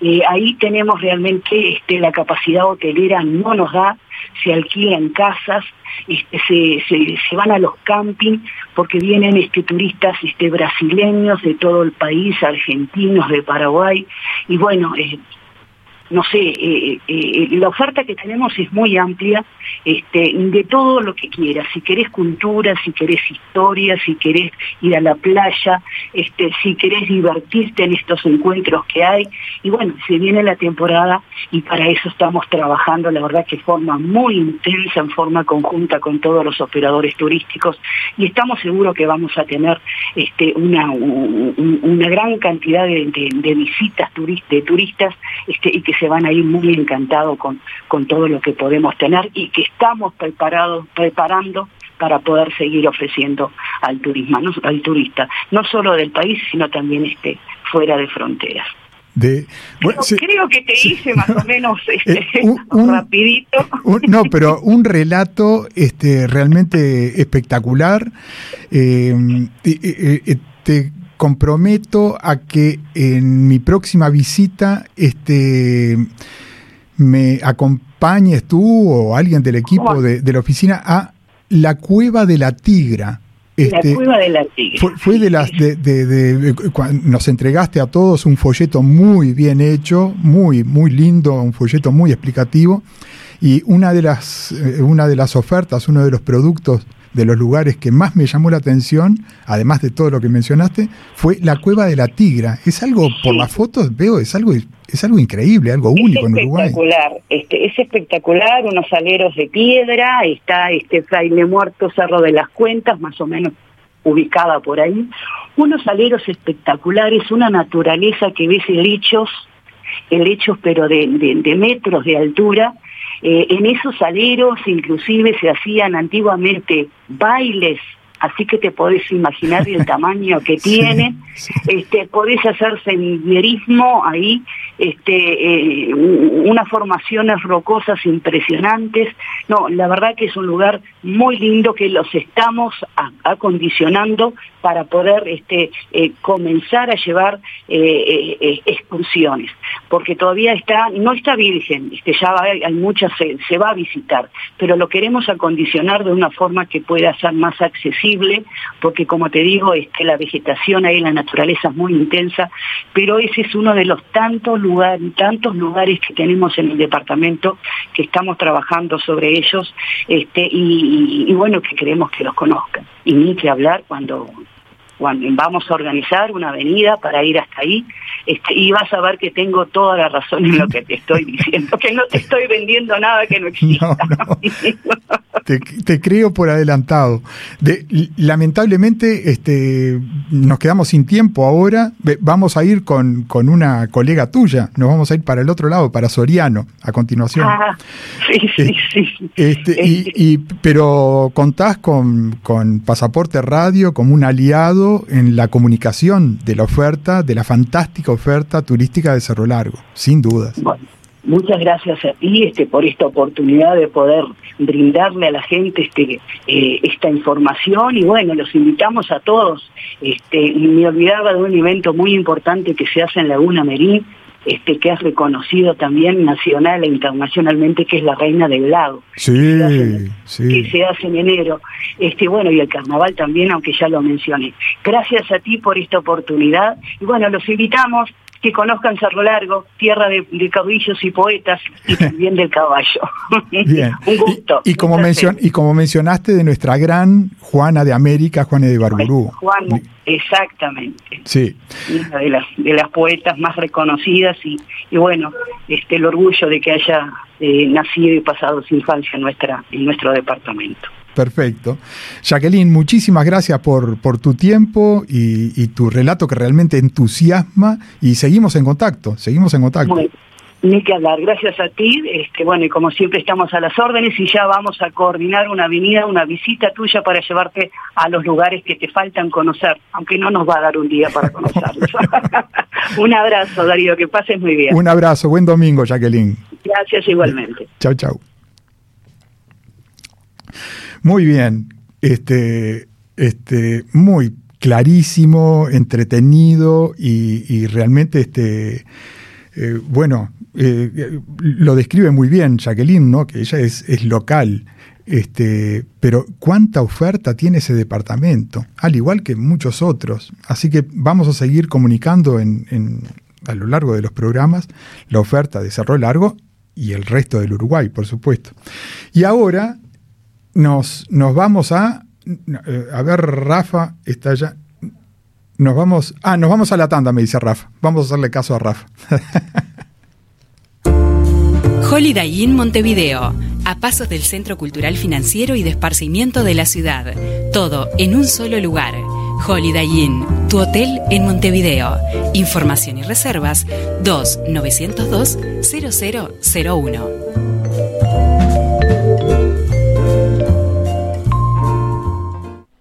S8: Eh, ahí tenemos realmente este, la capacidad hotelera, no nos da, se alquilan casas, este, se, se, van a los camping porque vienen este, turistas este, brasileños de todo el país, argentinos, de Paraguay, y bueno, eh, no sé, eh, eh, la oferta que tenemos es muy amplia, este, de todo lo que quieras, si querés cultura, si querés historia, si querés ir a la playa, este, si querés divertirte en estos encuentros que hay, y bueno, se viene la temporada y para eso estamos trabajando, la verdad que de forma muy intensa, en forma conjunta con todos los operadores turísticos, y estamos seguros que vamos a tener este, una, una gran cantidad de, visitas de turistas este, y que se van a ir muy encantados con, con todo lo que podemos tener y que estamos preparados, preparando para poder seguir ofreciendo al turismo, al turista, no solo del país, sino también este, fuera de fronteras.
S4: De,
S8: creo, que te hice más o menos [laughs] este, eh, un, [laughs] rapidito.
S4: no, pero un relato este, realmente espectacular. Eh, eh, te comprometo a que en mi próxima visita este, me acompañes tú o alguien del equipo de, la oficina a la Cueva de la Tigra.
S8: Este, la Cueva de la Tigra.
S4: Fue, de las de, nos entregaste a todos un folleto muy bien hecho, muy muy lindo, un folleto muy explicativo y una de las eh, una de las ofertas, uno de los productos de los lugares que más me llamó la atención, además de todo lo que mencionaste, fue la cueva de la Tigra. Es algo, por las fotos veo, es algo, es algo increíble, algo único en Uruguay.
S8: Espectacular, este, es espectacular, unos aleros de piedra, está este Fraile Muerto, Cerro de las Cuentas, más o menos ubicada por ahí, unos aleros espectaculares, una naturaleza que ves helechos, helechos pero de, de metros de altura, eh, en esos aleros inclusive se hacían antiguamente bailes así que te podés imaginar el [laughs] tamaño que tiene, este, podés hacer senderismo ahí, este, eh, unas formaciones rocosas impresionantes. No, la verdad que es un lugar muy lindo que los estamos acondicionando para poder este, eh, comenzar a llevar eh, excursiones, porque todavía está, no está virgen, este, ya hay, muchas, se, va a visitar, pero lo queremos acondicionar de una forma que pueda ser más accesible porque como te digo, es que la vegetación ahí la naturaleza es muy intensa, pero ese es uno de los tantos lugares, tantos lugares que tenemos en el departamento que estamos trabajando sobre ellos, este, y, bueno, que queremos que los conozcan. Y ni que hablar cuando vamos a organizar una avenida para ir hasta ahí, este, y vas a ver que tengo toda la razón en lo que te estoy [laughs] diciendo, que no te estoy vendiendo nada que no [laughs] exista. [laughs]
S4: te, creo por adelantado. De, lamentablemente este, nos quedamos sin tiempo ahora. Vamos a ir con, con, una colega tuya, nos vamos a ir para el otro lado, para Soriano, a continuación.
S8: Ah, sí, sí, eh, sí.
S4: Este, y, este. y, pero contás con, con Pasaporte Radio como un aliado en la comunicación de la oferta, de la fantástica oferta turística de Cerro Largo, sin dudas.
S8: Muchas gracias a ti este, por esta oportunidad de poder brindarle a la gente este, eh, esta información y bueno, los invitamos a todos. Este, me olvidaba de un evento muy importante que se hace en Laguna Merín, este, que es reconocido también nacional e internacionalmente, que es la Reina del Lago.
S4: Sí,
S8: que
S4: sí.
S8: Que se hace en enero. Este, bueno, y el carnaval también, aunque ya lo mencioné. Gracias a ti por esta oportunidad. Y bueno, los invitamos que conozcan Cerro Largo, tierra de, caudillos y poetas y [laughs] también del caballo.
S4: Bien. [laughs]
S8: Un gusto.
S4: Y, como y como mencionaste de nuestra gran Juana de América, Juana de Barburú.
S8: Juana, exactamente.
S4: Sí.
S8: Una de las, de las poetas más reconocidas y, y bueno, este el orgullo de que haya eh, nacido y pasado su infancia en, nuestra, en nuestro departamento.
S4: Perfecto. Jacqueline, muchísimas gracias por, por tu tiempo y, tu relato que realmente entusiasma y seguimos en contacto, seguimos en contacto.
S8: ni que hablar, gracias a ti, este, bueno, y como siempre estamos a las órdenes y ya vamos a coordinar una venida, una visita tuya para llevarte a los lugares que te faltan conocer, aunque no nos va a dar un día para conocerlos. [laughs] un abrazo, Darío, que pases muy bien.
S4: Un abrazo, buen domingo, Jacqueline.
S8: Gracias igualmente.
S4: Chau, chau. Muy bien, este, este, muy clarísimo, entretenido y, realmente, este, eh, bueno, eh, lo describe muy bien Jacqueline, ¿no? Que ella es, es local. Este, pero cuánta oferta tiene ese departamento, al igual que muchos otros. Así que vamos a seguir comunicando en, a lo largo de los programas la oferta de Cerro Largo y el resto del Uruguay, por supuesto. Y ahora nos, nos vamos a. Eh, a ver, Rafa está ya. Nos vamos. Ah, nos vamos a la tanda, me dice Rafa. Vamos a hacerle caso a Rafa. [laughs]
S1: Holiday Inn Montevideo, a pasos del Centro Cultural Financiero y de Esparcimiento de la ciudad. Todo en un solo lugar. Holiday Inn, tu hotel en Montevideo. Información y reservas 2 902 0001.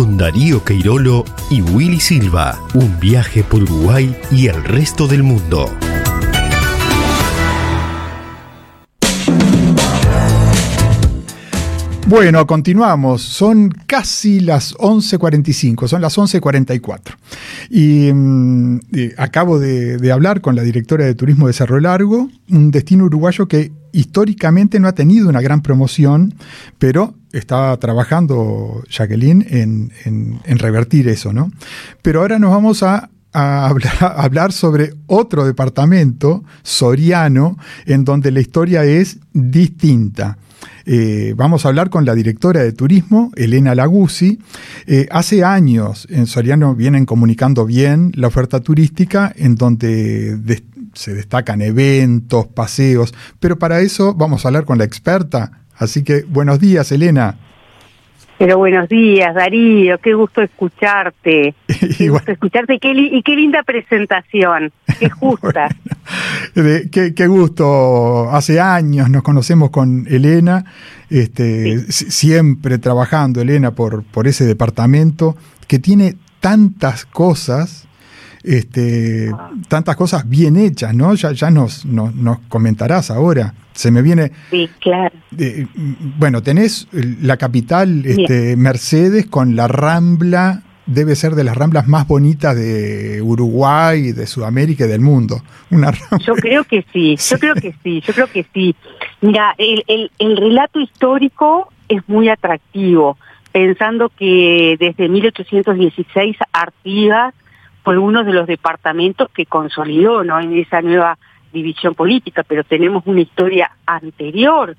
S2: con Darío Queirolo y Willy Silva. Un viaje por Uruguay y el resto del mundo.
S4: Bueno, continuamos. Son casi las 11.45, son las 11.44. Y, mm, y acabo de, de, hablar con la directora de Turismo de Cerro Largo, un destino uruguayo que históricamente no ha tenido una gran promoción, pero está trabajando Jacqueline en, revertir eso, ¿no? Pero ahora nos vamos a, hablar, sobre otro departamento, Soriano, en donde la historia es distinta. Eh, vamos a hablar con la directora de turismo, Elena Laguzzi. Eh, hace años en Soriano vienen comunicando bien la oferta turística, en donde se destacan eventos, paseos, pero para eso vamos a hablar con la experta Así que buenos días, Elena.
S9: Pero buenos días, Darío, qué gusto escucharte. [laughs] Qué gusto escucharte. Qué y qué linda presentación, qué [laughs] justa.
S4: qué, gusto, hace años nos conocemos con Elena, este, siempre trabajando Elena por, por ese departamento que tiene tantas cosas este, tantas cosas bien hechas, ¿no? Ya, ya nos, nos, comentarás ahora. Se me viene.
S9: Sí, claro.
S4: bueno, tenés la capital este, Mercedes con la Rambla, debe ser de las ramblas más bonitas de Uruguay, de Sudamérica y del mundo.
S9: Una [laughs] Yo creo que sí, yo creo que sí, yo creo que sí. Mira, el, el, el relato histórico es muy atractivo, pensando que desde 1816 Artigas fue uno de los departamentos que consolidó ¿no? en esa nueva división política, pero tenemos una historia anterior,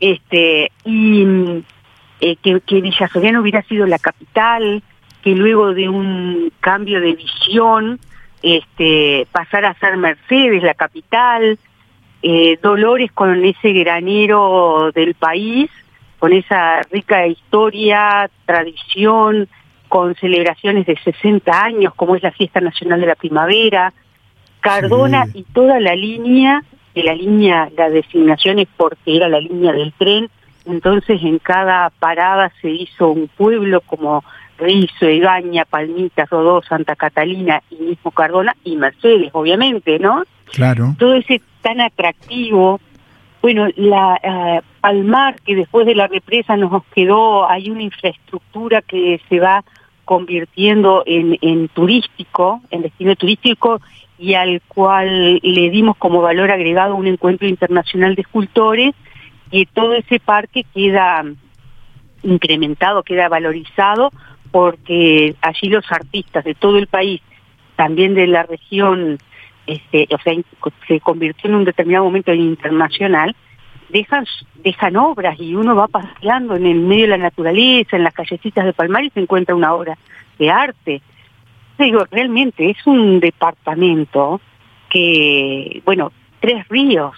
S9: este, y eh, que, que Villa hubiera sido la capital, que luego de un cambio de visión, este, pasara a ser Mercedes la capital, eh, Dolores con ese granero del país, con esa rica historia, tradición, con celebraciones de 60 años, como es la Fiesta Nacional de la Primavera, Cardona y toda la línea, de la línea, la designación es porque era la línea del tren, entonces en cada parada se hizo un pueblo como Rizo, Egaña, Palmita, Rodó, Santa Catalina y mismo Cardona y Mercedes, obviamente, ¿no?
S4: Claro.
S9: Todo ese tan atractivo. Bueno, la Palmar, que después de la represa nos quedó, hay una infraestructura que se va convirtiendo en, turístico, en destino turístico, y al cual le dimos como valor agregado un encuentro internacional de escultores, y todo ese parque queda incrementado, queda valorizado, porque allí los artistas de todo el país, también de la región, este, o sea, se convirtió en un determinado momento en internacional, dejan, dejan obras y uno va paseando en el medio de la naturaleza, en las callecitas de Palmar y se encuentra una obra de arte. Digo, realmente es un departamento que, bueno, tres ríos,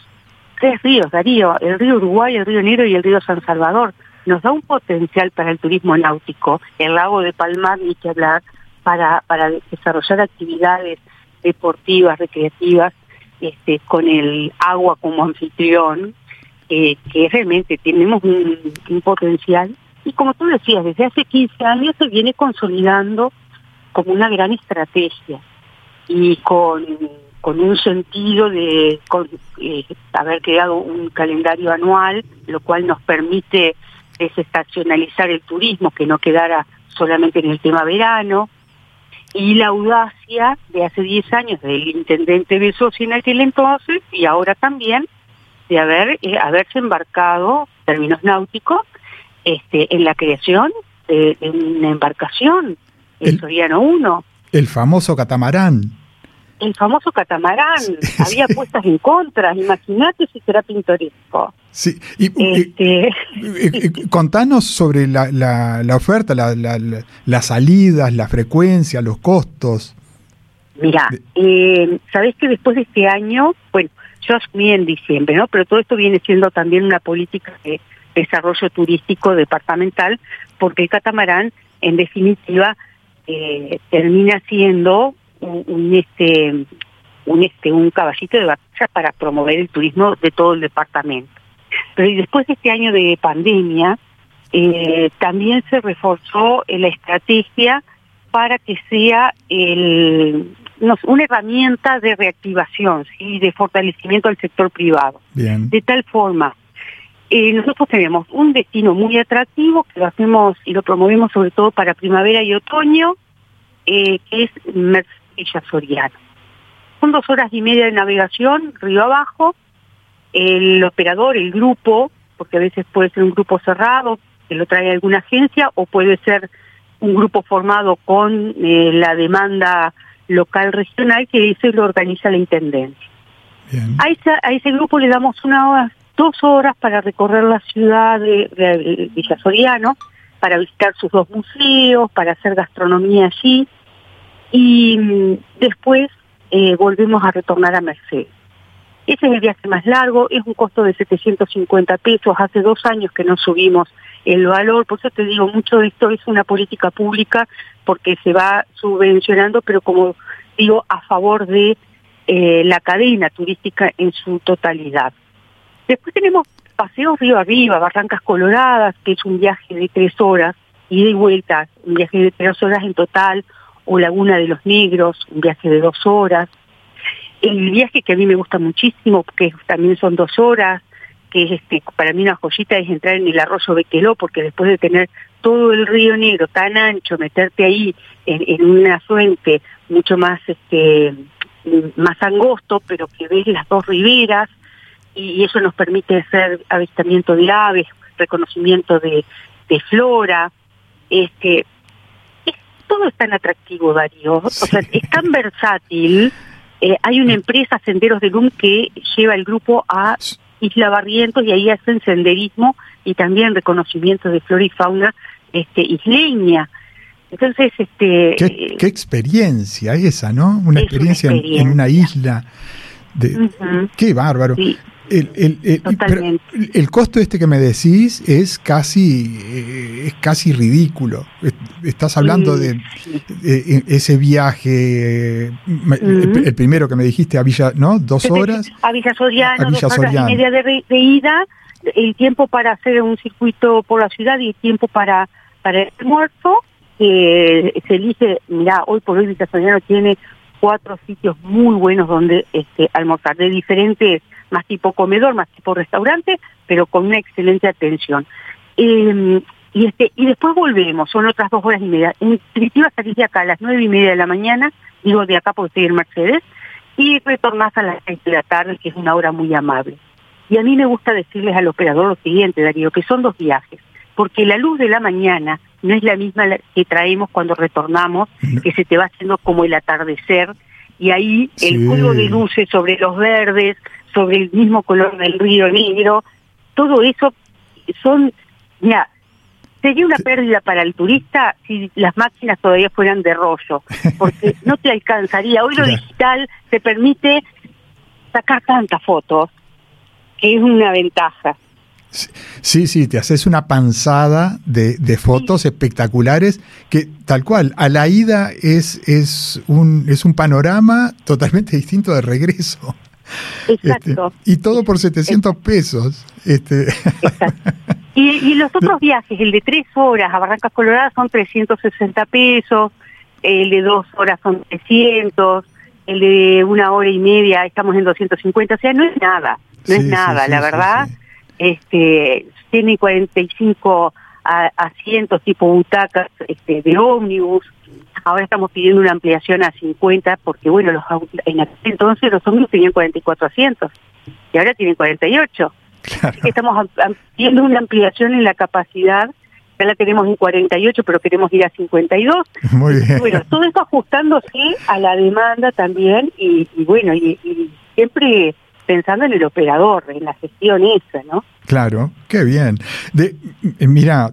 S9: tres ríos, Darío, el río Uruguay, el río Negro y el río San Salvador, nos da un potencial para el turismo náutico, el lago de Palmar, ni que hablar, para, para desarrollar actividades deportivas, recreativas, este, con el agua como anfitrión, que realmente tenemos un, potencial. Y como tú decías, desde hace 15 años se viene consolidando como una gran estrategia y con, con un sentido de eh, haber creado un calendario anual, lo cual nos permite desestacionalizar el turismo, que no quedara solamente en el tema verano, y la audacia de hace 10 años del intendente Besos en aquel entonces, y ahora también, de haber eh, haberse embarcado, términos náuticos, este, en la creación de, una embarcación, el, Soriano 1.
S4: El famoso catamarán.
S9: El famoso catamarán, había puestas en contra, imagínate si será pintoresco.
S4: Sí, y, este... contanos sobre la, la, oferta, la, la, las salidas, la frecuencia, los costos.
S9: Mira, eh, sabes que después de este año, bueno, asumí en diciembre, ¿no? Pero todo esto viene siendo también una política de desarrollo turístico departamental, porque el catamarán, en definitiva, eh, termina siendo un, este un este un caballito de batalla para promover el turismo de todo el departamento. Pero y después de este año de pandemia, eh, también se reforzó la estrategia para que sea el, una herramienta de reactivación y de fortalecimiento del sector privado. De tal forma, eh, nosotros tenemos un destino muy atractivo que lo hacemos y lo promovemos sobre todo para primavera y otoño, eh, que es Mercedes Soriano. Son dos horas y media de navegación, río abajo. El operador, el grupo, porque a veces puede ser un grupo cerrado, que lo trae alguna agencia, o puede ser un grupo formado con eh, la demanda local regional que eso lo organiza la Intendencia. A, a ese grupo le damos una dos horas para recorrer la ciudad de, Villa Soriano, para visitar sus dos museos, para hacer gastronomía allí, y mm, después eh, volvemos a retornar a Mercedes. Ese es el viaje más largo, es un costo de 750 pesos, hace dos años que no subimos el valor, por eso te digo, mucho de esto es una política pública porque se va subvencionando, pero como digo, a favor de eh, la cadena turística en su totalidad. Después tenemos Paseos Río Arriba, Barrancas Coloradas, que es un viaje de tres horas, y de vuelta, un viaje de tres horas en total, o Laguna de los Negros, un viaje de dos horas. El viaje que a mí me gusta muchísimo, que también son dos horas, que es este, para mí una joyita es entrar en el arroyo Bequeló, porque después de tener todo el río Negro tan ancho, meterte ahí en, una fuente mucho más este más angosto, pero que ves las dos riberas, y, eso nos permite hacer avistamiento de aves, reconocimiento de, de flora, este todo es tan atractivo, Darío, o sea, es tan versátil. Eh, hay una empresa, Senderos de Lum, que lleva el grupo a Isla Barrientos y ahí hacen senderismo y también reconocimiento de flora y fauna este, isleña. Entonces, este...
S4: Qué, qué experiencia esa, ¿no? Una experiencia, En, una isla. De, Qué bárbaro. El, el, el, el, costo este que me decís es casi eh, es casi ridículo. Estás hablando de, ese viaje, el, primero que me dijiste a Villa, ¿no? Dos horas.
S9: A Villa Soriano, dos horas y media de, ida, el tiempo para hacer un circuito por la ciudad y el tiempo para, para el almuerzo. que se elige, mira, hoy por hoy Villa Soriano tiene cuatro sitios muy buenos donde este, almorzar, de diferentes más tipo comedor, más tipo restaurante, pero con una excelente atención. Eh, y este y después volvemos, son otras dos horas y media. En definitiva salís de acá a las nueve y media de la mañana, digo de acá porque estoy en Mercedes, y retornás a las seis de la tarde, que es una hora muy amable. Y a mí me gusta decirles al operador lo siguiente, Darío, que son dos viajes, porque la luz de la mañana no es la misma que traemos cuando retornamos, que se te va haciendo como el atardecer, y ahí el juego de luces sobre los verdes, sobre el mismo color del río negro, todo eso son, mira, sería una pérdida para el turista si las máquinas todavía fueran de rollo, porque [laughs] no te alcanzaría. Hoy lo digital te permite sacar tantas fotos, que es una ventaja.
S4: Sí, sí, te haces una panzada de, de fotos espectaculares que tal cual, a la ida es, es, un, es un panorama totalmente distinto de regreso.
S9: Exacto.
S4: Este, y todo por 700 pesos. Este.
S9: Y, los otros [laughs] viajes, el de tres horas a Barrancas Coloradas son 360 pesos, el de dos horas son 300, el de una hora y media estamos en 250, o sea, no es nada, no es nada, la verdad. Este, tiene 45 asientos tipo butacas este, de ómnibus, Ahora estamos pidiendo una ampliación a 50 porque, bueno, los en aquel entonces los ómnibus tenían 44 asientos y ahora tienen 48. Estamos pidiendo una ampliación en la capacidad, ya la tenemos en 48, pero queremos ir a 52.
S4: Muy bien.
S9: Bueno, todo esto ajustándose a la demanda también y, bueno, y, siempre pensando en el operador, en la gestión esa, ¿no?
S4: Claro, qué bien. De, mira,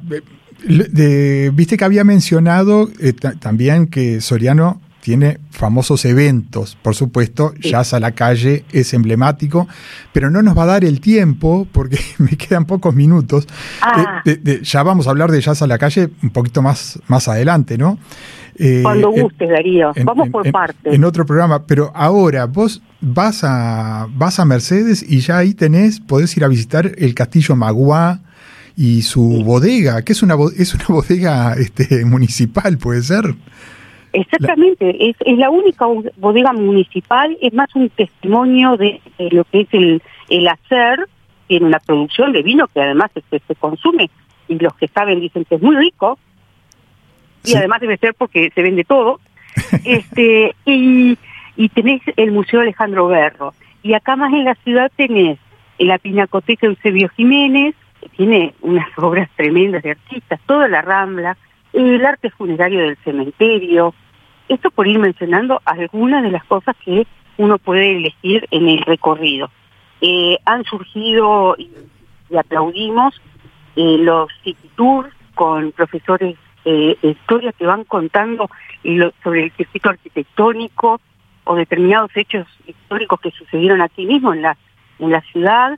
S4: Viste que había mencionado eh, también que Soriano tiene famosos eventos, por supuesto, Jazz a la calle es emblemático, pero no nos va a dar el tiempo porque [laughs] me quedan pocos minutos.
S9: Ah.
S4: Eh, ya vamos a hablar de Jazz a la calle un poquito más, más adelante, ¿no?
S9: Eh, Cuando gustes, Darío. Vamos por partes.
S4: En otro programa, pero ahora vos vas a, vas a Mercedes y ya ahí tenés, podés ir a visitar el Castillo Magua y su bodega, que es una, es una [laughs] bodega este, municipal, ¿puede ser?
S9: Exactamente, es, es la única bodega municipal, es más un testimonio de, lo que es el, el hacer, tiene una producción de vino que además este, se consume. Y los que saben dicen que es muy rico. Y además debe ser porque se vende todo. [laughs] este y, y tenés el Museo Alejandro Berro. Y acá más en la ciudad tenés la Pinacoteca Eusebio Jiménez, tiene unas obras tremendas de artistas, toda la Rambla, el arte funerario del cementerio. Esto por ir mencionando algunas de las cosas que uno puede elegir en el recorrido. Eh, han surgido, y, aplaudimos, eh, los city tours con profesores de historia que van contando sobre el circuito arquitectónico o determinados hechos históricos que sucedieron aquí mismo en la ciudad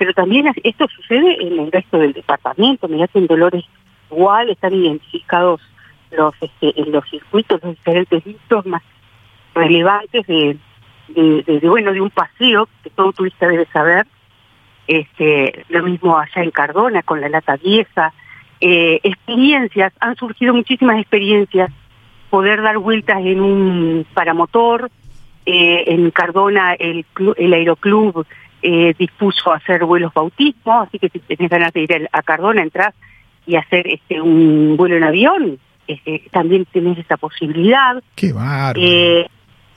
S9: pero también esto sucede en el resto del departamento. Mirá que en Dolores igual están identificados los este, los circuitos, los diferentes listos más relevantes de, de, bueno de un paseo que todo turista debe saber. Este, lo mismo allá en Cardona con la lata vieja. Eh, experiencias, han surgido muchísimas experiencias, poder dar vueltas en un paramotor, eh, en Cardona el, el aeroclub eh, dispuso a hacer vuelos bautismo, así que si tenés ganas de ir a Cardona, entras y hacer este un vuelo en avión, este, también tenés esa posibilidad.
S4: ¡Qué bárbaro!
S9: Eh,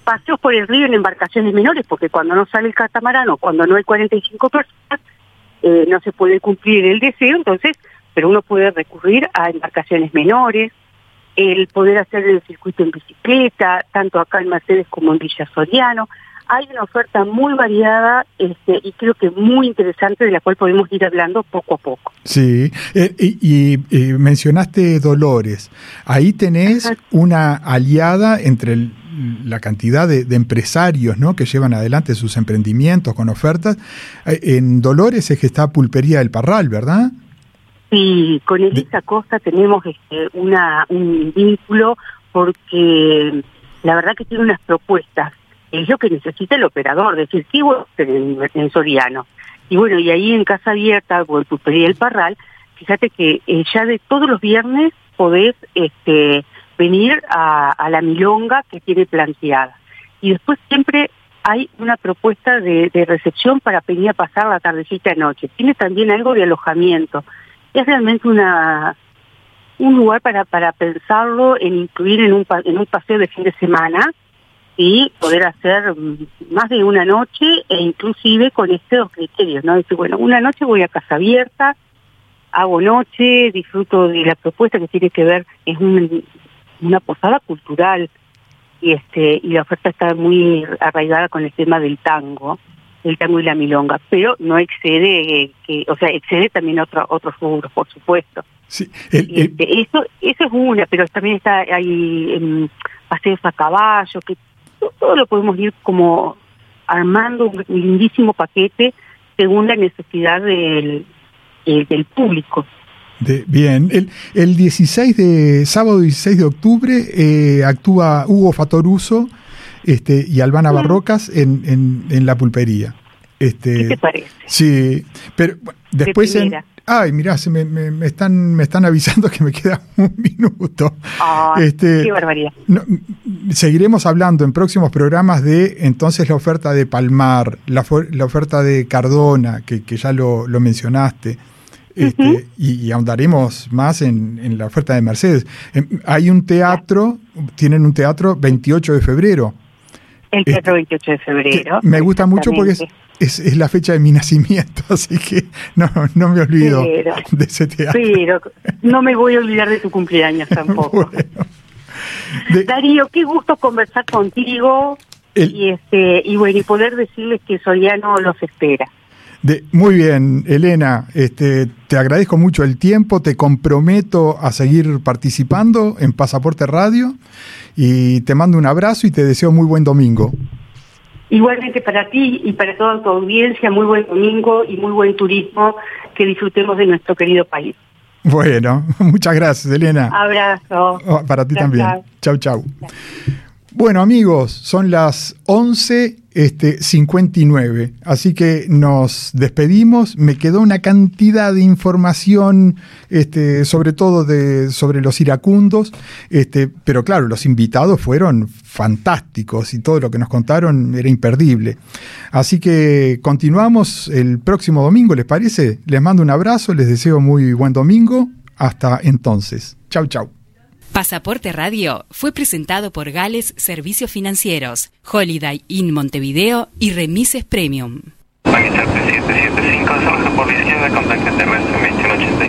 S9: paseos por el río en embarcaciones menores, porque cuando no sale el catamarán o cuando no hay 45 personas, eh, no se puede cumplir el deseo, entonces, pero uno puede recurrir a embarcaciones menores, el poder hacer el circuito en bicicleta, tanto acá en Mercedes como en Villa Soriano hay una oferta muy variada este, y creo que muy interesante de la cual podemos ir hablando poco a poco.
S4: Sí, eh, y, mencionaste Dolores. Ahí tenés una aliada entre la cantidad de, empresarios ¿no? que llevan adelante sus emprendimientos con ofertas. Eh, en Dolores es que está Pulpería del Parral, ¿verdad?
S9: Sí, con Elisa Costa tenemos este, una, un vínculo porque la verdad que tiene unas propuestas es lo que necesita el operador, decir, sí, voy en, en Soriano. Y bueno, y ahí en Casa Abierta, o el Pulpería del Parral, fíjate que eh, ya de todos los viernes podés este, venir a, la milonga que tiene planteada. Y después siempre hay una propuesta de, recepción para venir a pasar la tardecita noche. Tiene también algo de alojamiento. Es realmente una un lugar para, para pensarlo en incluir en un, en un paseo de fin de semana y poder hacer más de una noche e inclusive con estos criterios, ¿no? Decir, bueno, una noche voy a casa abierta, hago noche, disfruto de la propuesta que tiene que ver, es una posada cultural y este y la oferta está muy arraigada con el tema del tango, el tango y la milonga, pero no excede, que, o sea, excede también otro, otros rubros, por supuesto.
S4: Sí,
S9: este, eso, eso es una, pero también está hay em, paseos a caballo, que todo lo podemos ir como armando un lindísimo paquete según la necesidad del, eh, del público.
S4: De, bien, el, el 16 de, sábado 16 de octubre eh, actúa Hugo Fatoruso este, y Albana mm. Barrocas en, en, en, la pulpería.
S9: Este, ¿Qué te parece?
S4: Sí, pero después en, Ay, mirá, se me, me, están, me están avisando que me queda [laughs] un minuto.
S9: este, qué barbaridad.
S4: seguiremos hablando en próximos programas de entonces la oferta de Palmar, la, la oferta de Cardona, que, que ya lo, lo mencionaste. Este, y, ahondaremos más en, en, la oferta de Mercedes. Em, hay un teatro, tienen un teatro 28 de febrero.
S9: El teatro 28 de febrero.
S4: Me gusta mucho porque es, es, la fecha de mi nacimiento, [laughs] así que no, no me olvido de ese teatro.
S9: Pero no me voy a olvidar de tu cumpleaños [laughs] tampoco. Darío, qué gusto conversar contigo y este y bueno y poder decirles que Soriano los espera.
S4: De, muy bien, Elena, este, te agradezco mucho el tiempo, te comprometo a seguir participando en Pasaporte Radio y te mando un abrazo y te deseo muy buen domingo.
S9: Igualmente para ti y para toda tu audiencia, muy buen domingo y muy buen turismo, que disfrutemos de nuestro querido país.
S4: Bueno, [laughs] muchas gracias, Elena.
S9: Abrazo.
S4: Oh, para ti también. Chau, chau. Bueno, amigos, son las 11 este, 59. Así que nos despedimos. Me quedó una cantidad de información, este, sobre todo de, sobre los iracundos. Este, pero claro, los invitados fueron fantásticos y todo lo que nos contaron era imperdible. Así que continuamos el próximo domingo, ¿les parece? Les mando un abrazo, les deseo muy buen domingo. Hasta entonces. Chau, chau.
S1: Pasaporte Radio fue presentado por Gales Servicios Financieros, Holiday Inn Montevideo y Remises Premium.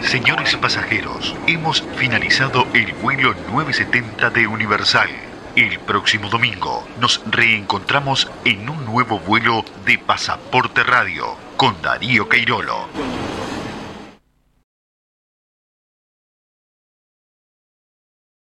S2: Señores pasajeros, hemos finalizado el vuelo 970 de Universal. El próximo domingo nos reencontramos en un nuevo vuelo de Pasaporte Radio con Darío Queirolo.